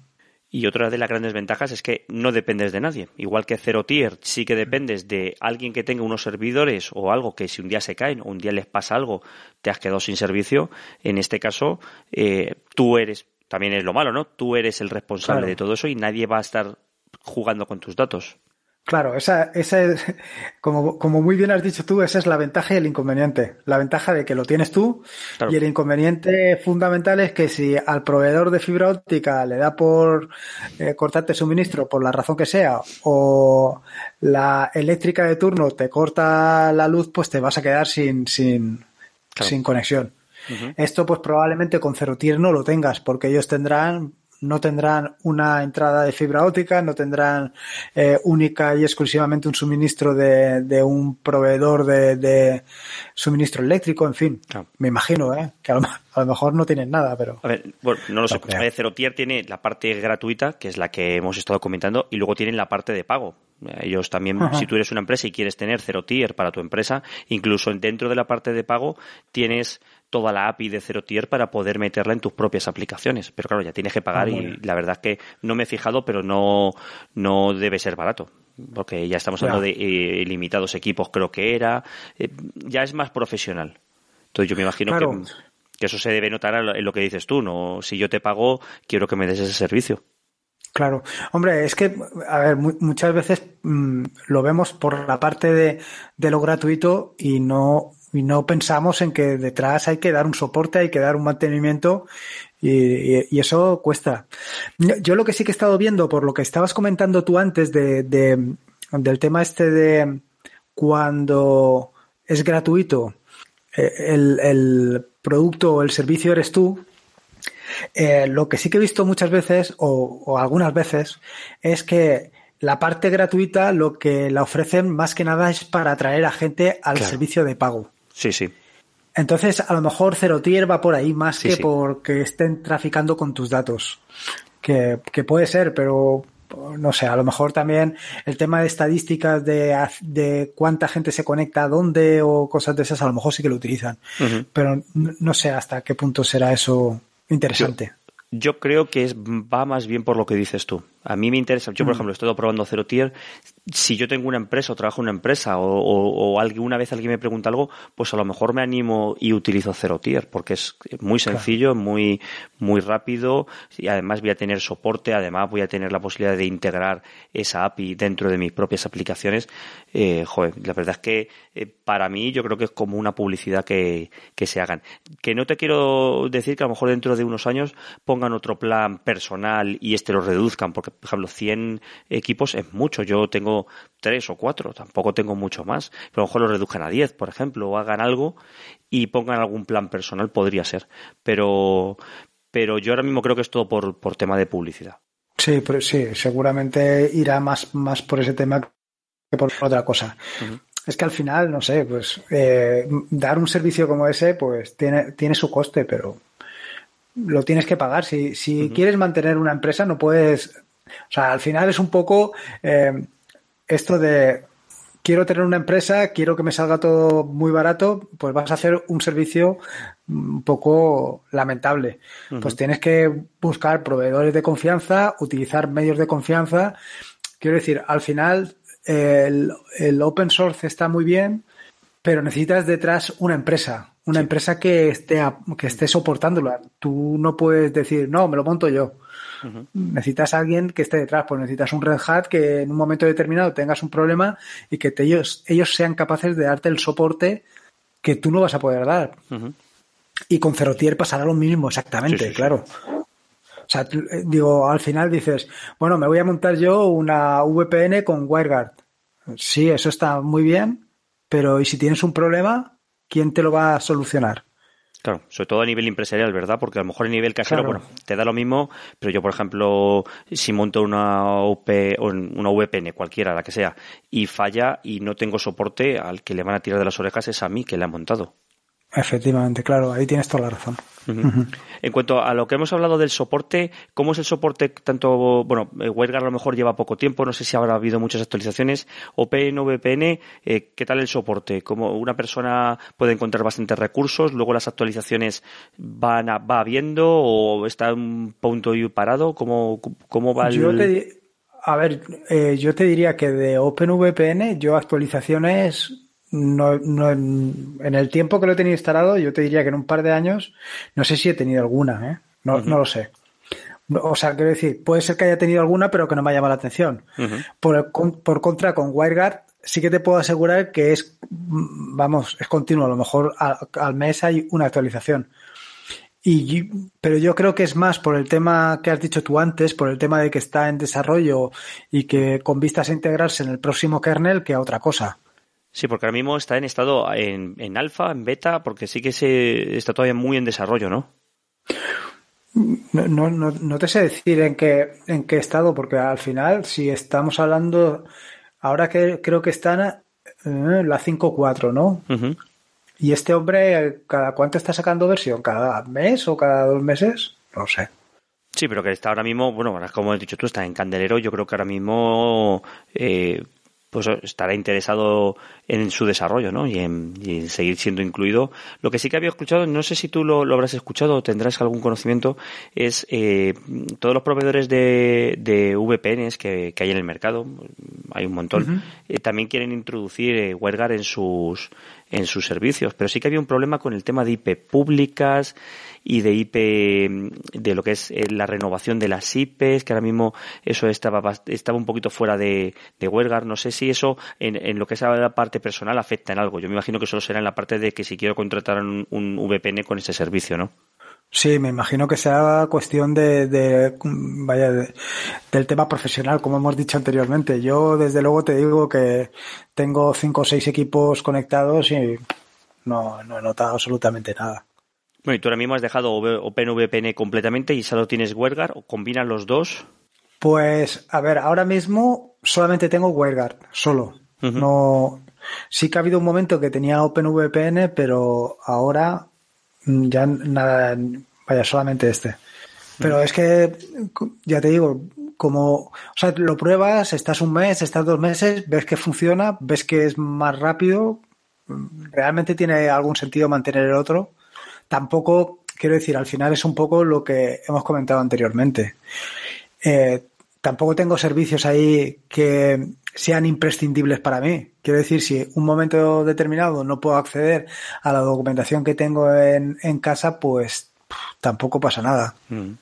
Y otra de las grandes ventajas es que no dependes de nadie. Igual que Zero Tier, sí que dependes de alguien que tenga unos servidores o algo que si un día se caen o un día les pasa algo, te has quedado sin servicio. En este caso, eh, tú eres, también es lo malo, ¿no? Tú eres el responsable de todo eso y nadie va a estar jugando con tus datos. Claro, esa, esa es, como, como muy bien has dicho tú, esa es la ventaja y el inconveniente. La ventaja de que lo tienes tú y el inconveniente fundamental es que si al proveedor de fibra óptica le da por eh, cortarte suministro por la razón que sea o la eléctrica de turno te corta la luz, pues te vas a quedar sin, sin, sin conexión. Esto pues probablemente con Cerotier no lo tengas porque ellos tendrán no tendrán una entrada de fibra óptica, no tendrán eh, única y exclusivamente un suministro de, un proveedor de, suministro eléctrico, en fin. Me imagino, ¿eh? que a lo, mejor no tienen nada, pero... A ver, bueno, no lo sé. Cerotier tiene la parte gratuita, que es la que hemos estado comentando, y luego tienen la parte de pago. Ellos también, si tú eres una empresa y quieres tener Zero Tier para tu empresa, incluso dentro de la parte de pago tienes toda la API de Zero Tier para poder meterla en tus propias aplicaciones. Pero claro, ya tienes que pagar ah, y la verdad es que no me he fijado, pero no, no debe ser barato. Porque ya estamos hablando de eh, limitados equipos, creo que era. Eh, ya es más profesional. Entonces yo me imagino que, que, eso se debe notar en lo que dices tú, ¿no? Si yo te pago, quiero que me des ese servicio. Claro, hombre, es que, a ver, muchas veces mm, lo vemos por la parte de, de, lo gratuito y no y no pensamos en que detrás hay que dar un soporte, hay que dar un mantenimiento y, eso cuesta. Yo lo que sí que he estado viendo, por lo que estabas comentando tú antes de, del tema este de cuando es gratuito eh, el, el producto o el servicio eres tú, eh, lo que sí que he visto muchas veces o, algunas veces es que la parte gratuita lo que la ofrecen más que nada es para atraer a gente al servicio de pago. Sí, sí. Entonces, a lo mejor Tier va por ahí más que porque estén traficando con tus datos. Que, puede ser, pero no sé, a lo mejor también el tema de estadísticas de, de cuánta gente se conecta a dónde o cosas de esas, a lo mejor sí que lo utilizan. Pero no sé hasta qué punto será eso interesante. Yo, creo que es, va más bien por lo que dices tú. A mí me interesa, yo por mm. ejemplo he estado probando Zero Tier, si yo tengo una empresa o trabajo en una empresa o, o, alguna vez alguien me pregunta algo, pues a lo mejor me animo y utilizo Zero Tier porque es muy sencillo, muy, muy rápido y además voy a tener soporte, además voy a tener la posibilidad de integrar esa API dentro de mis propias aplicaciones. Eh, joder, la verdad es que eh, para mí yo creo que es como una publicidad que, que se hagan. Que no te quiero decir que a lo mejor dentro de unos años pongan otro plan personal y este lo reduzcan porque por ejemplo, 100 equipos es mucho. Yo tengo tres o cuatro, tampoco tengo mucho más. Pero a lo mejor lo reduzcan a 10, por ejemplo, o hagan algo y pongan algún plan personal, podría ser. Pero, pero yo ahora mismo creo que es todo por, por tema de publicidad. Sí, pero sí, seguramente irá más, más por ese tema que por otra cosa. Es que al final, no sé, pues eh, dar un servicio como ese, pues tiene, tiene su coste, pero lo tienes que pagar. Si, si quieres mantener una empresa, no puedes o sea, al final es un poco eh, esto de quiero tener una empresa, quiero que me salga todo muy barato, pues vas a hacer un servicio un poco lamentable. Pues tienes que buscar proveedores de confianza, utilizar medios de confianza. Quiero decir, al final el, el open source está muy bien, pero necesitas detrás una empresa, una empresa que esté, que esté soportándola. Tú no puedes decir, no, me lo monto yo. Necesitas a alguien que esté detrás, pues necesitas un Red Hat que en un momento determinado tengas un problema y que ellos, ellos sean capaces de darte el soporte que tú no vas a poder dar. Y con Cerotier pasará lo mismo, exactamente, claro. O sea, eh, digo, al final dices, bueno, me voy a montar yo una VPN con WireGuard. Sí, eso está muy bien, pero ¿y si tienes un problema? ¿Quién te lo va a solucionar? Claro, sobre todo a nivel empresarial, ¿verdad? Porque a lo mejor a nivel casero, bueno, te da lo mismo, pero yo, por ejemplo, si monto una UP, una VPN, cualquiera, la que sea, y falla y no tengo soporte, al que le van a tirar de las orejas es a mí que le ha montado. Efectivamente, claro, ahí tienes toda la razón. En cuanto a lo que hemos hablado del soporte, ¿cómo es el soporte tanto, bueno, eh, WireGuard a lo mejor lleva poco tiempo, no sé si habrá habido muchas actualizaciones, OPN, VPN, eh, ¿qué tal el soporte? ¿Cómo una persona puede encontrar bastantes recursos, luego las actualizaciones van a, va habiendo o está en un punto y parado? ¿Cómo, cómo va el...? a ver, eh, yo te diría que de OpenVPN yo actualizaciones no, no, en el tiempo que lo he tenido instalado, yo te diría que en un par de años, no sé si he tenido alguna, ¿eh? No, no lo sé. O sea, quiero decir, puede ser que haya tenido alguna, pero que no me ha llamado la atención. por, por, contra, con WireGuard sí que te puedo asegurar que es, vamos, es continuo. A lo mejor al, mes hay una actualización. Y, pero yo creo que es más por el tema que has dicho tú antes, por el tema de que está en desarrollo y que con vistas a integrarse en el próximo kernel que a otra cosa. Sí, porque ahora mismo está en estado en, en alfa, en beta, porque sí que se está todavía muy en desarrollo, ¿no? No, no, no, te sé decir en qué, en qué estado, porque al final, si estamos hablando, ahora que creo que están en la 5.4, ¿no? Y este hombre, ¿cada cuánto está sacando versión? ¿Cada mes o cada dos meses? No sé. Sí, pero que está ahora mismo, bueno, como has dicho tú, está en candelero. Yo creo que ahora mismo eh, pues estará interesado en su desarrollo ¿no? y, en, seguir siendo incluido. Lo que sí que había escuchado, no sé si tú lo, habrás escuchado o tendrás algún conocimiento, es eh, todos los proveedores de, de VPNs que, hay en el mercado, hay un montón, eh, también quieren introducir eh, WireGuard en sus, en sus servicios, pero sí que había un problema con el tema de IP públicas y de IP, de lo que es eh, la renovación de las IPs, que ahora mismo eso estaba, estaba un poquito fuera de, de WireGuard. No sé si eso en, en lo que es la parte personal afecta en algo. Yo me imagino que solo será en la parte de que si quiero contratar un, un VPN con ese servicio, ¿no? Sí, me imagino que sea cuestión de, de vaya, del tema profesional, como hemos dicho anteriormente. Yo, desde luego, te digo que tengo cinco o seis equipos conectados y no, no he notado absolutamente nada. Bueno, y tú ahora mismo has dejado OpenVPN completamente y solo tienes WireGuard o combinas los dos. Pues, a ver, ahora mismo solamente tengo WireGuard, solo. No, sí que ha habido un momento que tenía OpenVPN, pero ahora ya nada, vaya, solamente este. Pero es que, ya te digo, como, o sea, lo pruebas, estás un mes, estás dos meses, ves que funciona, ves que es más rápido, realmente tiene algún sentido mantener el otro. Tampoco, quiero decir, al final es un poco lo que hemos comentado anteriormente. Eh, tampoco tengo servicios ahí que sean imprescindibles para mí. Quiero decir, si un momento determinado no puedo acceder a la documentación que tengo en, en casa, pues tampoco pasa nada. Mm.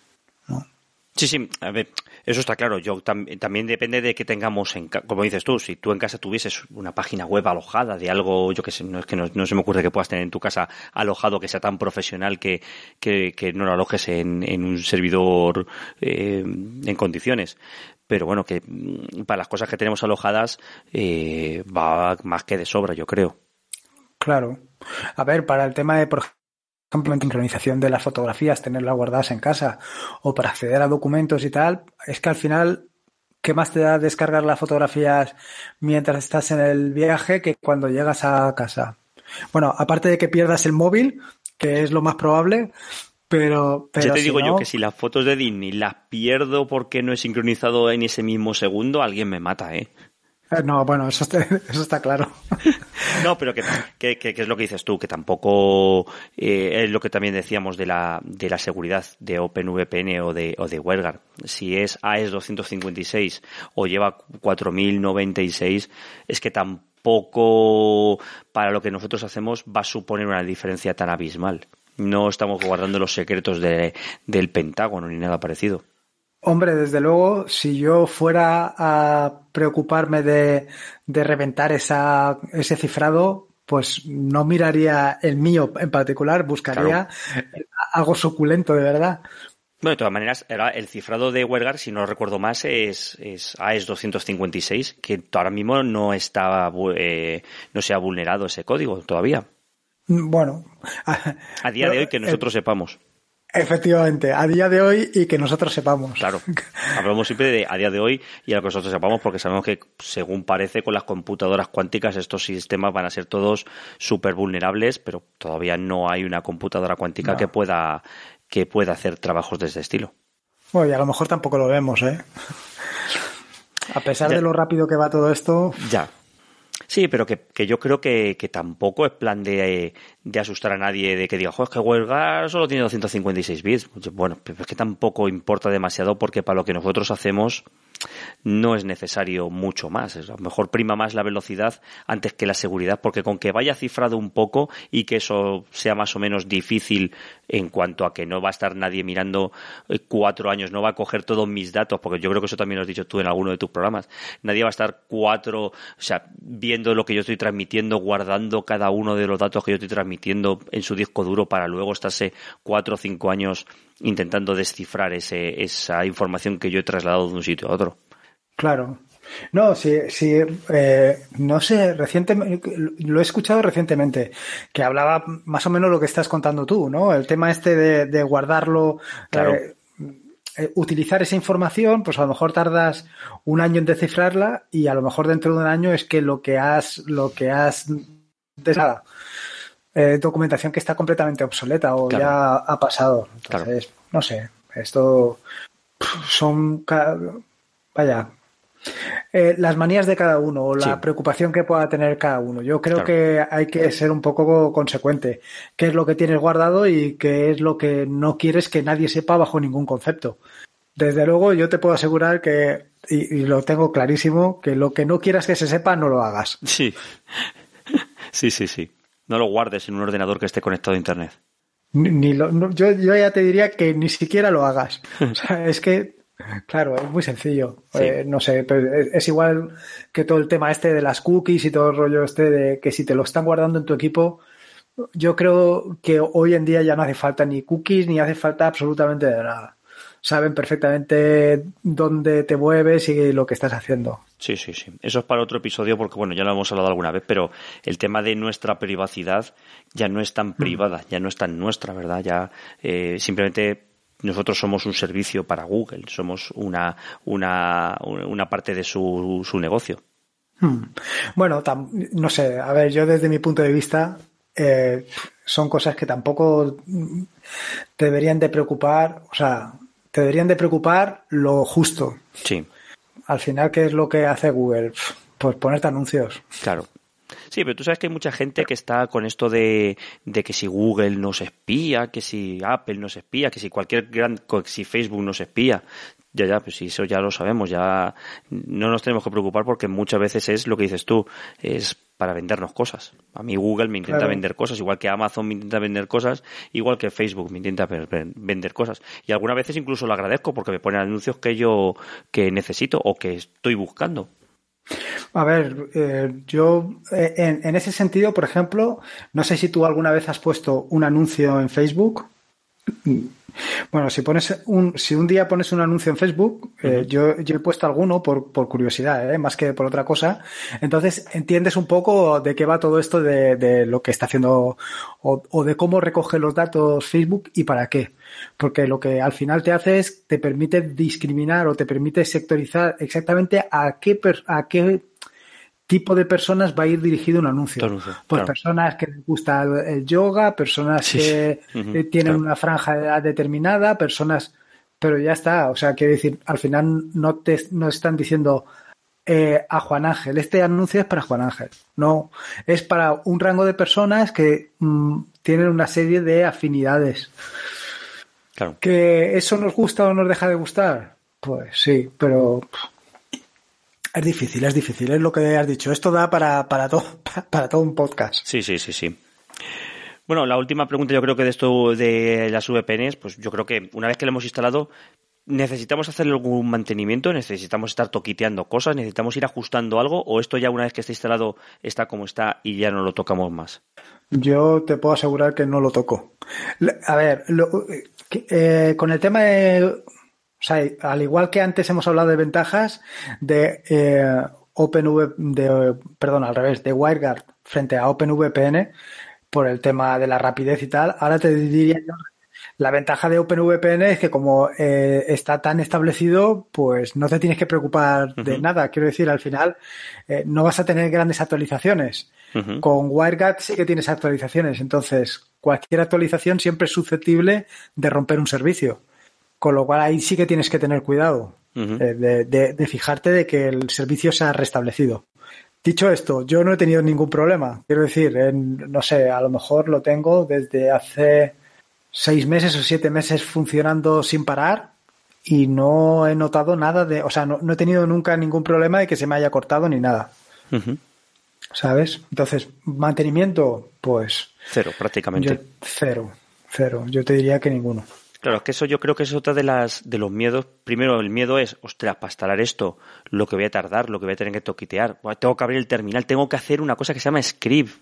Sí, sí, a ver, eso está claro. Yo también depende de que tengamos, en, como dices tú, si tú en casa tuvieses una página web alojada de algo, yo que sé, no es que no, se me ocurre que puedas tener en tu casa alojado que sea tan profesional que, que, no lo alojes en, en un servidor eh, en condiciones. Pero bueno, que mm, para las cosas que tenemos alojadas eh, va más que de sobra, yo creo. Claro. A ver, para el tema de, por ejemplo, sincronización de las fotografías, tenerlas guardadas en casa o para acceder a documentos y tal, es que al final, ¿qué más te da descargar las fotografías mientras estás en el viaje que cuando llegas a casa? Bueno, aparte de que pierdas el móvil, que es lo más probable, pero, pero yo te digo yo que si las fotos de Disney las pierdo porque no he sincronizado en ese mismo segundo, alguien me mata, ¿eh? Eh, no, bueno, eso está, eso está claro. no, pero que, que, es lo que dices tú, que tampoco eh, es lo que también decíamos de la, de la seguridad de OpenVPN o de, o de WireGuard. Si es AES 256 o lleva 4096, es que tampoco para lo que nosotros hacemos va a suponer una diferencia tan abismal. No estamos guardando los secretos de, del Pentágono ni nada parecido. Hombre, desde luego, si yo fuera a preocuparme de, de reventar esa, ese cifrado, pues no miraría el mío en particular, buscaría algo suculento de verdad. Bueno, de todas maneras, el cifrado de WebGuard, si no recuerdo más, es, es AES 256, que ahora mismo no está, eh, no se ha vulnerado ese código todavía. Bueno. A día de hoy que nosotros sepamos. Efectivamente, a día de hoy y que nosotros sepamos. Claro, hablamos siempre de a día de hoy y a lo que nosotros sepamos porque sabemos que, según parece, con las computadoras cuánticas estos sistemas van a ser todos súper vulnerables, pero todavía no hay una computadora cuántica que pueda que pueda hacer trabajos de ese estilo. Bueno, y a lo mejor tampoco lo vemos, ¿eh? A pesar de lo rápido que va todo esto. Ya. Sí, pero que, que yo creo que, que, tampoco es plan de, de, asustar a nadie de que diga, joder, es que Huelga solo tiene 256 bits. Bueno, es que tampoco importa demasiado porque para lo que nosotros hacemos, no es necesario mucho más. A lo mejor prima más la velocidad antes que la seguridad, porque con que vaya cifrado un poco y que eso sea más o menos difícil en cuanto a que no va a estar nadie mirando eh, cuatro años, no va a coger todos mis datos, porque yo creo que eso también lo has dicho tú en alguno de tus programas. Nadie va a estar cuatro, o sea, viendo lo que yo estoy transmitiendo, guardando cada uno de los datos que yo estoy transmitiendo en su disco duro para luego estarse cuatro o cinco años intentando descifrar ese, esa información que yo he trasladado de un sitio a otro. Claro. No, sí, sí, eh, no sé, recientemente, lo he escuchado recientemente, que hablaba más o menos lo que estás contando tú, ¿no? El tema este de, guardarlo, eh, eh, utilizar esa información, pues a lo mejor tardas un año en descifrarla y a lo mejor dentro de un año es que lo que has, lo que has, nada, documentación que está completamente obsoleta o ya ha pasado. Entonces, no sé, esto son, vaya, eh, las manías de cada uno o la preocupación que pueda tener cada uno. Yo creo que hay que ser un poco consecuente. ¿Qué es lo que tienes guardado y qué es lo que no quieres que nadie sepa bajo ningún concepto? Desde luego, yo te puedo asegurar que, y, lo tengo clarísimo, que lo que no quieras que se sepa, no lo hagas. Sí. Sí, sí, sí. No lo guardes en un ordenador que esté conectado a Internet. Ni, yo, yo ya te diría que ni siquiera lo hagas. O sea, es que Claro, es muy sencillo. Eh, no sé, es igual que todo el tema este de las cookies y todo el rollo este de que si te lo están guardando en tu equipo, yo creo que hoy en día ya no hace falta ni cookies ni hace falta absolutamente de nada. Saben perfectamente dónde te mueves y lo que estás haciendo. Sí, sí, sí. Eso es para otro episodio porque, bueno, ya lo hemos hablado alguna vez, pero el tema de nuestra privacidad ya no es tan mm. privada, ya no es tan nuestra, ¿verdad? Ya eh, simplemente nosotros somos un servicio para Google, somos una, una, una parte de su, su negocio. Hmm. Bueno, no sé, a ver, yo desde mi punto de vista eh, son cosas que tampoco te deberían de preocupar, o sea, te deberían de preocupar lo justo. Sí. Al final, ¿qué es lo que hace Google? Pues ponerte anuncios. Claro. Sí, pero tú sabes que hay mucha gente que está con esto de, de que si Google nos espía, que si Apple nos espía, que si cualquier gran, si Facebook nos espía. Ya, ya, pues eso ya lo sabemos, ya no nos tenemos que preocupar porque muchas veces es lo que dices tú, es para vendernos cosas. A mí Google me intenta vender cosas, igual que Amazon me intenta vender cosas, igual que Facebook me intenta vender cosas. Y algunas veces incluso lo agradezco porque me ponen anuncios que yo que necesito o que estoy buscando. A ver, eh, yo eh, en, ese sentido, por ejemplo, no sé si tú alguna vez has puesto un anuncio en Facebook. Bueno, si pones un, si un día pones un anuncio en Facebook, eh, yo, yo, he puesto alguno por, por curiosidad, más que por otra cosa. Entonces entiendes un poco de qué va todo esto de, de lo que está haciendo o, o, de cómo recoge los datos Facebook y para qué porque lo que al final te hace es te permite discriminar o te permite sectorizar exactamente a qué, a qué tipo de personas va a ir dirigido un anuncio. pues personas que les gusta el yoga, personas que eh, tienen una franja de edad determinada, personas, pero ya está, o sea, quiere decir, al final no te no están diciendo eh, a Juan Ángel, este anuncio es para Juan Ángel, no, es para un rango de personas que mm, tienen una serie de afinidades. ¿Que eso nos gusta o nos deja de gustar? Pues sí, pero Es difícil, es difícil, es lo que has dicho. Esto da para, para, todo, para todo un podcast. Sí, sí, sí, sí. Bueno, la última pregunta yo creo que de esto de las VPNs, pues yo creo que una vez que lo hemos instalado, ¿necesitamos hacer algún mantenimiento? ¿Necesitamos estar toquiteando cosas? ¿Necesitamos ir ajustando algo? ¿O esto ya una vez que está instalado está como está y ya no lo tocamos más? Yo te puedo asegurar que no lo toco. A ver, eh, con el tema de... O sea, al igual que antes hemos hablado de ventajas de eh, OpenV, de, perdón, al revés, de WireGuard frente a OpenVPN por el tema de la rapidez y tal, ahora te diría la ventaja de OpenVPN es que como eh, está tan establecido, pues no te tienes que preocupar de nada. Quiero decir, al final eh, no vas a tener grandes actualizaciones. Con WireGuard sí que tienes actualizaciones. Entonces, cualquier actualización siempre es susceptible de romper un servicio. Con lo cual ahí sí que tienes que tener cuidado eh, de, de, fijarte de que el servicio se ha restablecido. Dicho esto, yo no he tenido ningún problema. Quiero decir, no sé, a lo mejor lo tengo desde hace seis meses o siete meses funcionando sin parar y no he notado nada de, o sea, no, he tenido nunca ningún problema de que se me haya cortado ni nada. ¿Sabes? Entonces, mantenimiento, pues... Cero, prácticamente. cero, cero. Yo te diría que ninguno. Claro, es que eso yo creo que es otra de las de los miedos. Primero, el miedo es, ostras, para instalar esto, lo que voy a tardar, lo que voy a tener que toquitear. tengo que abrir el terminal, tengo que hacer una cosa que se llama script.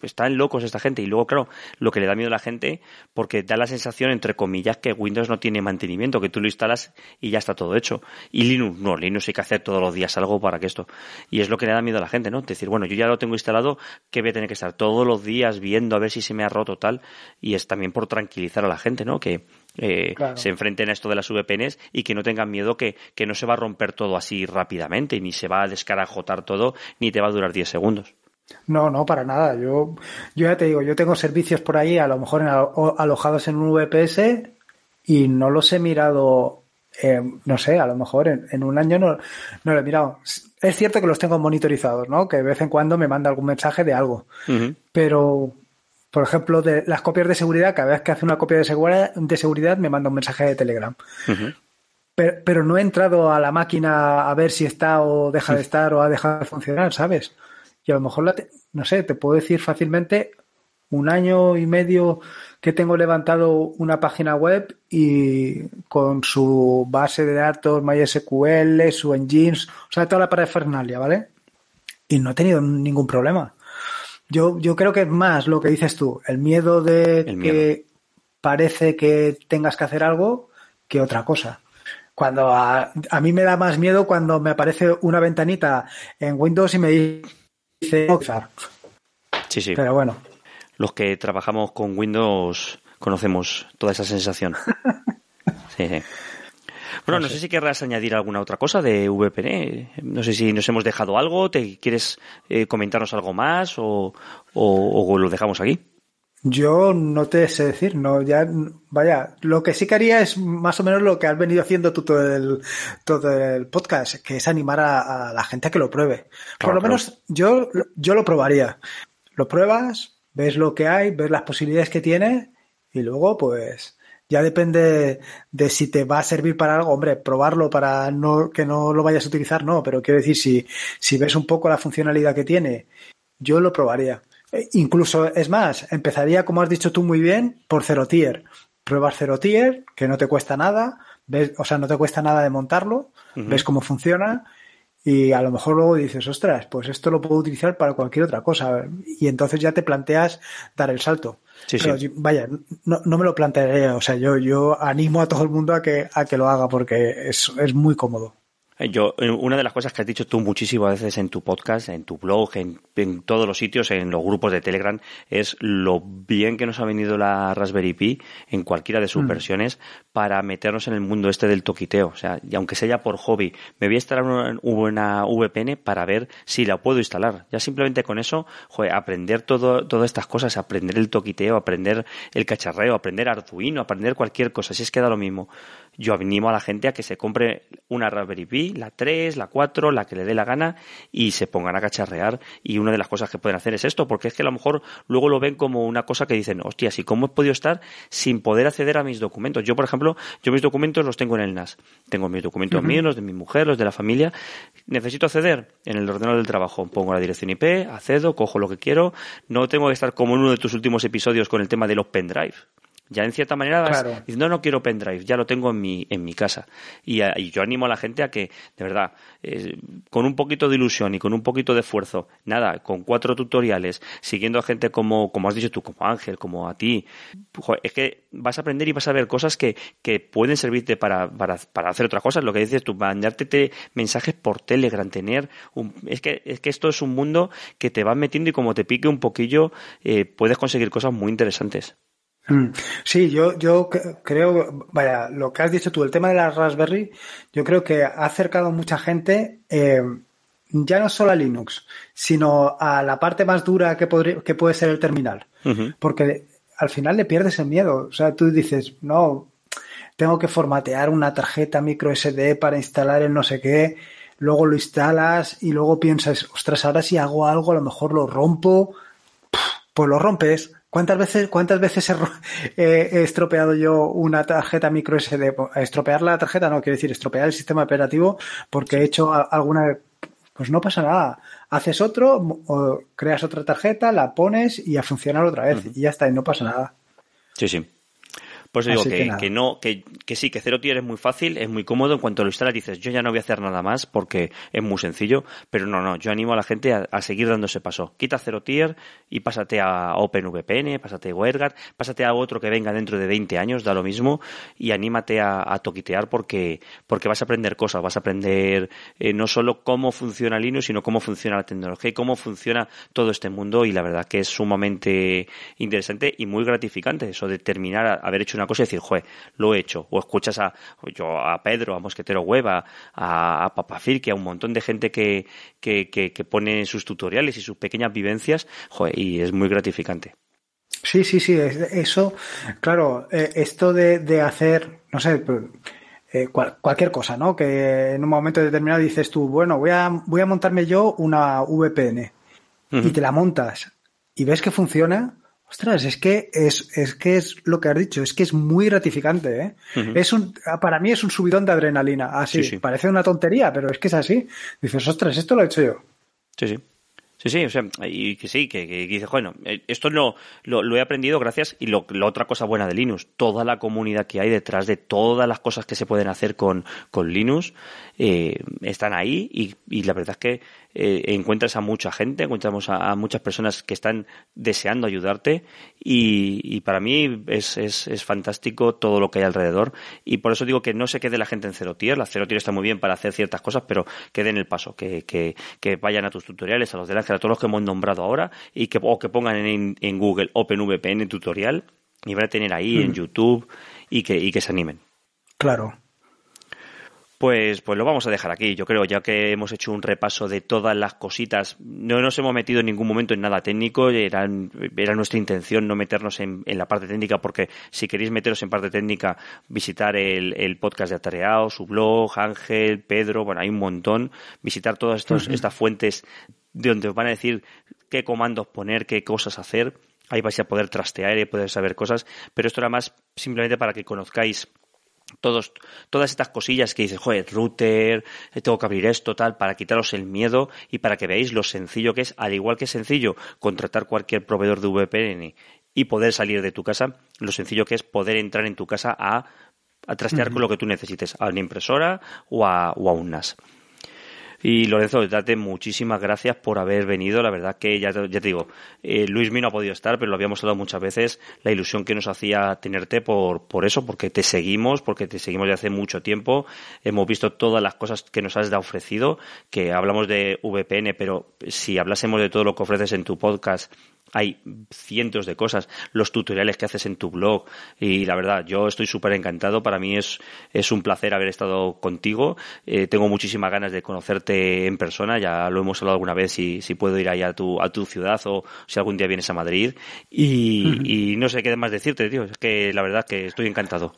Están locos esta gente. Y luego, claro, lo que le da miedo a la gente, porque da la sensación, entre comillas, que Windows no tiene mantenimiento, que tú lo instalas y ya está todo hecho. Y Linux, no, Linux hay que hacer todos los días algo para que esto. Y es lo que le da miedo a la gente, ¿no? Decir, bueno, yo ya lo tengo instalado, que voy a tener que estar todos los días viendo a ver si se me ha roto tal. Y es también por tranquilizar a la gente, ¿no? Que eh, se enfrenten a esto de las VPNs y que no tengan miedo que, que, no se va a romper todo así rápidamente, ni se va a descarajotar todo, ni te va a durar 10 segundos. No, no, para nada. Yo, yo ya te digo, yo tengo servicios por ahí, a lo mejor alojados en un VPS y no los he mirado, eh, no sé, a lo mejor en, un año no, no lo he mirado. Es cierto que los tengo monitorizados, ¿no? Que de vez en cuando me manda algún mensaje de algo. Pero por ejemplo, de las copias de seguridad, cada vez que hace una copia de seguridad, de seguridad me manda un mensaje de Telegram. pero, no he entrado a la máquina a ver si está o deja de estar o ha dejado de funcionar, ¿sabes? Y a lo mejor, no sé, te puedo decir fácilmente un año y medio que tengo levantado una página web y con su base de datos MySQL, su engines, o sea, toda la parafernalia, ¿vale? Y no he tenido ningún problema. Yo, yo creo que es más lo que dices tú, el miedo de que parece que tengas que hacer algo que otra cosa. Cuando a, mí me da más miedo cuando me aparece una ventanita en Windows y me dice Sí, sí. Pero bueno. Los que trabajamos con Windows conocemos toda esa sensación. sí, sí. Bueno, no, sé. si querrás añadir alguna otra cosa de VPN. No sé si nos hemos dejado algo, ¿te quieres eh, comentarnos algo más o, lo dejamos aquí? Yo no te sé decir, no, ya, vaya, lo que sí que haría es más o menos lo que has venido haciendo tú todo el, todo el podcast, que es animar a, la gente a que lo pruebe. Por lo menos yo, yo lo probaría. Lo pruebas, ves lo que hay, ves las posibilidades que tiene y luego pues ya depende de si te va a servir para algo. Hombre, probarlo para no, que no lo vayas a utilizar, no, pero quiero decir, si, si ves un poco la funcionalidad que tiene, yo lo probaría. E incluso, es más, empezaría, como has dicho tú muy bien, por cero tier. Pruebas cero tier, que no te cuesta nada, ves, o sea, no te cuesta nada de montarlo, ves cómo funciona y a lo mejor luego dices, ostras, pues esto lo puedo utilizar para cualquier otra cosa. Y entonces ya te planteas dar el salto. Pero, Vaya, no, no, me lo plantearé. O sea, yo, yo animo a todo el mundo a que, a que lo haga porque es, es muy cómodo. Eh, yo, eh, una de las cosas que has dicho tú muchísimas veces en tu podcast, en tu blog, en, todos los sitios, en los grupos de Telegram, es lo bien que nos ha venido la Raspberry Pi en cualquiera de sus mm. versiones para meternos en el mundo este del toquiteo. O sea, y aunque sea por hobby, me voy a instalar una, una VPN para ver si la puedo instalar. Ya simplemente con eso, joder, aprender todo, todas estas cosas, aprender el toquiteo, aprender el cacharreo, aprender Arduino, aprender cualquier cosa, si es que da lo mismo. Yo animo a la gente a que se compre una Raspberry Pi la 3, la 4, la que le dé la gana y se pongan a cacharrear. Y una de las cosas que pueden hacer es esto, porque es que a lo mejor luego lo ven como una cosa que dicen, hostia, ¿y cómo he podido estar sin poder acceder a mis documentos? Yo, por ejemplo, yo mis documentos los tengo en el NAS. Tengo mis documentos míos, los de mi mujer, los de la familia. Necesito acceder en el ordenador del trabajo. Pongo la dirección IP, accedo, cojo lo que quiero. No tengo que estar como en uno de tus últimos episodios con el tema de los pendrive. Ya en cierta manera vas diciendo, no, no quiero pendrive, ya lo tengo en mi, en mi casa. Y, yo animo a la gente a que, de verdad, eh, con un poquito de ilusión y con un poquito de esfuerzo, nada, con cuatro tutoriales, siguiendo a gente como, como has dicho tú, como Ángel, como a ti, es que vas a aprender y vas a ver cosas que, que pueden servirte para, para, para hacer otras cosas. Lo que dices tú, mandarte mensajes por Telegram, tener es que, es que esto es un mundo que te va metiendo y como te pique un poquillo, eh, puedes conseguir cosas muy interesantes. Mm. Sí, yo, yo creo, vaya, lo que has dicho tú, el tema de la Raspberry, yo creo que ha acercado mucha gente, eh, ya no solo a Linux, sino a la parte más dura que, que puede ser el terminal. Porque al final le pierdes el miedo. O sea, tú dices, no, tengo que formatear una tarjeta micro SD para instalar el no sé qué, luego lo instalas y luego piensas, ostras, ahora si hago algo, a lo mejor lo rompo, pues lo rompes ¿Cuántas veces, cuántas veces he, estropeado yo una tarjeta micro SD? Estropear la tarjeta no quiere decir estropear el sistema operativo porque he hecho alguna. Pues no pasa nada. Haces otro, o creas otra tarjeta, la pones y a funcionar otra vez. Y ya está, y no pasa nada. Sí, sí. Pues digo que, que, no, que, que, sí, que cero tier es muy fácil, es muy cómodo. En cuanto lo instalas dices, yo ya no voy a hacer nada más porque es muy sencillo. Pero no, no, yo animo a la gente a, seguir dando ese paso. Quita cero tier y pásate a OpenVPN, pásate a WireGuard, pásate a otro que venga dentro de 20 años, da lo mismo. Y anímate a, toquitear porque, porque vas a aprender cosas, vas a aprender eh, no solo cómo funciona Linux, sino cómo funciona la tecnología y cómo funciona todo este mundo. Y la verdad que es sumamente interesante y muy gratificante eso de terminar a haber hecho una cosa y decir, joder, lo he hecho. O escuchas a, yo, a Pedro, a Mosquetero Hueva, a, a Papafir, a un montón de gente que, que, que, pone sus tutoriales y sus pequeñas vivencias, joder, y es muy gratificante. Sí, sí, sí, eso, claro, eh, esto de, de, hacer, no sé, eh, cualquier cosa, ¿no? Que en un momento determinado dices tú, bueno, voy a, voy a montarme yo una VPN y te la montas y ves que funciona, Ostras, es que es, es que es lo que has dicho, es que es muy gratificante, ¿eh? Es un, para mí es un subidón de adrenalina. Así, parece una tontería, pero es que es así. Dices, ostras, esto lo he hecho yo. Sí, sí. Sí, sí, o sea, y que sí, que, dices, bueno, eh, esto no, lo, he aprendido gracias, y lo, la otra cosa buena de Linux, toda la comunidad que hay detrás de todas las cosas que se pueden hacer con, con Linux, eh, están ahí, y, y la verdad es que eh, encuentras a mucha gente, encontramos a, muchas personas que están deseando ayudarte y, para mí es, es, es, fantástico todo lo que hay alrededor y por eso digo que no se quede la gente en cero tier, la cero tier está muy bien para hacer ciertas cosas, pero que den el paso, que, que, vayan a tus tutoriales, a los de Ángel, a todos los que hemos nombrado ahora y que, o que pongan en, en Google OpenVPN tutorial y van a tener ahí en mm. YouTube y que, y que se animen. Claro, pues, pues lo vamos a dejar aquí. Yo creo, ya que hemos hecho un repaso de todas las cositas, no nos hemos metido en ningún momento en nada técnico, era, era nuestra intención no meternos en, la parte técnica, porque si queréis meteros en parte técnica, visitar el, podcast de Atareado, su blog, Ángel, Pedro, bueno, hay un montón, visitar todas estos, estas fuentes de donde os van a decir qué comandos poner, qué cosas hacer. Ahí vais a poder trastear y poder saber cosas, pero esto era más simplemente para que conozcáis todos, todas estas cosillas que dices, joder, router, eh, tengo que abrir esto, tal, para quitaros el miedo y para que veáis lo sencillo que es, al igual que es sencillo contratar cualquier proveedor de VPN y poder salir de tu casa, lo sencillo que es poder entrar en tu casa a, a trastear con lo que tú necesites, a una impresora o a, o a un NAS. Y Lorenzo, date muchísimas gracias por haber venido. La verdad que ya, te digo, eh, Luis no ha podido estar, pero lo habíamos hablado muchas veces, la ilusión que nos hacía tenerte por, por eso, porque te seguimos, porque te seguimos de hace mucho tiempo. Hemos visto todas las cosas que nos has ofrecido, que hablamos de VPN, pero si hablásemos de todo lo que ofreces en tu podcast hay cientos de cosas, los tutoriales que haces en tu blog y la verdad, yo estoy súper encantado, para mí es, es un placer haber estado contigo, eh, tengo muchísimas ganas de conocerte en persona, ya lo hemos hablado alguna vez si, si puedo ir allá a tu, a tu ciudad o si algún día vienes a Madrid y, y no sé qué más decirte, tío, es que la verdad que estoy encantado.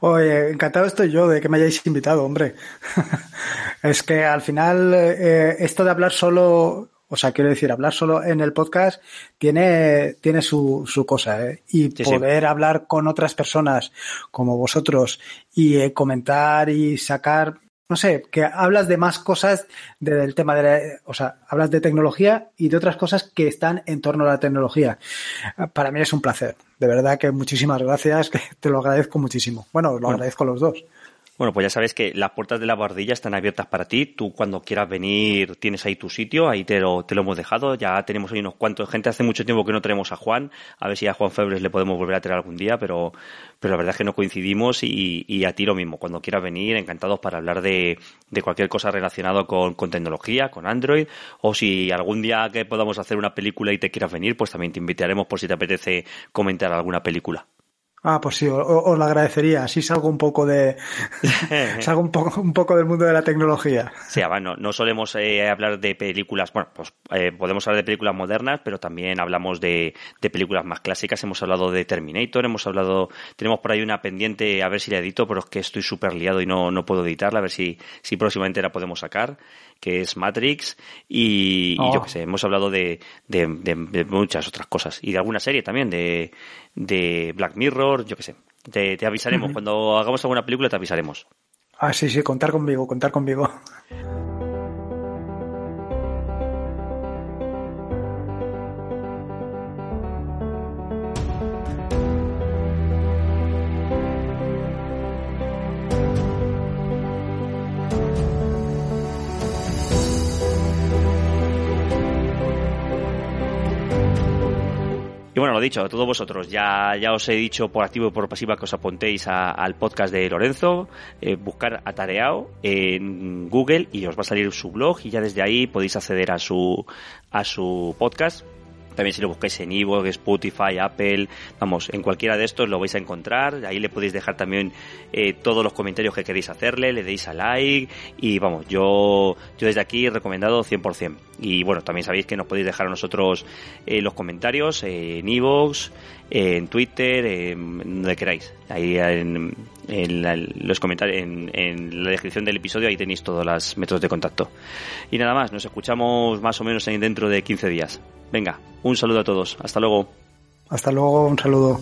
Oye, encantado estoy yo de que me hayáis invitado, hombre. es que al final eh, esto de hablar solo, o sea, quiero decir, hablar solo en el podcast tiene, tiene su, su cosa, ¿eh? Y poder hablar con otras personas como vosotros y eh, comentar y sacar no sé, que hablas de más cosas del tema de, la, o sea, hablas de tecnología y de otras cosas que están en torno a la tecnología. Para mí es un placer. De verdad que muchísimas gracias, que te lo agradezco muchísimo. Bueno, lo agradezco a los dos. Bueno, pues ya sabes que las puertas de la bordilla están abiertas para ti. Tú cuando quieras venir tienes ahí tu sitio, ahí te lo, te lo hemos dejado. Ya tenemos ahí unos cuantos gente. Hace mucho tiempo que no tenemos a Juan. A ver si a Juan Febres le podemos volver a traer algún día, pero, pero la verdad es que no coincidimos y, y a ti lo mismo. Cuando quieras venir, encantados para hablar de, de cualquier cosa relacionada con, con tecnología, con Android. O si algún día que podamos hacer una película y te quieras venir, pues también te invitaremos por si te apetece comentar alguna película. Ah, pues sí, os, lo agradecería. Así salgo un poco de. salgo un poco, un poco del mundo de la tecnología. Sí, bueno, no solemos eh, hablar de películas. Bueno, pues eh, podemos hablar de películas modernas, pero también hablamos de, de, películas más clásicas. Hemos hablado de Terminator, hemos hablado. Tenemos por ahí una pendiente, a ver si la edito, pero es que estoy súper liado y no, no puedo editarla, a ver si, si próximamente la podemos sacar que es Matrix, y, yo oh. qué sé, hemos hablado de, de, de, muchas otras cosas, y de alguna serie también, de, de Black Mirror, yo qué sé. Te, te avisaremos, cuando hagamos alguna película te avisaremos. Ah, sí, sí, contar conmigo, contar conmigo. Bueno, lo dicho, a todos vosotros, ya, ya os he dicho por activo y por pasiva que os apuntéis al podcast de Lorenzo, eh, buscar Atareao en Google y os va a salir su blog y ya desde ahí podéis acceder a su, a su podcast también si lo buscáis en Evox, Spotify, Apple, vamos, en cualquiera de estos lo vais a encontrar. Ahí le podéis dejar también eh, todos los comentarios que queréis hacerle, le deis a like y vamos, yo, yo desde aquí he recomendado 100%. Y bueno, también sabéis que nos podéis dejar a nosotros eh, los comentarios en Evox, en Twitter, donde queráis. Ahí en, los comentarios, en, en, la descripción del episodio, ahí tenéis todos los métodos de contacto. Y nada más, nos escuchamos más o menos dentro de 15 días. Venga, un saludo a todos. Hasta luego. Hasta luego, un saludo.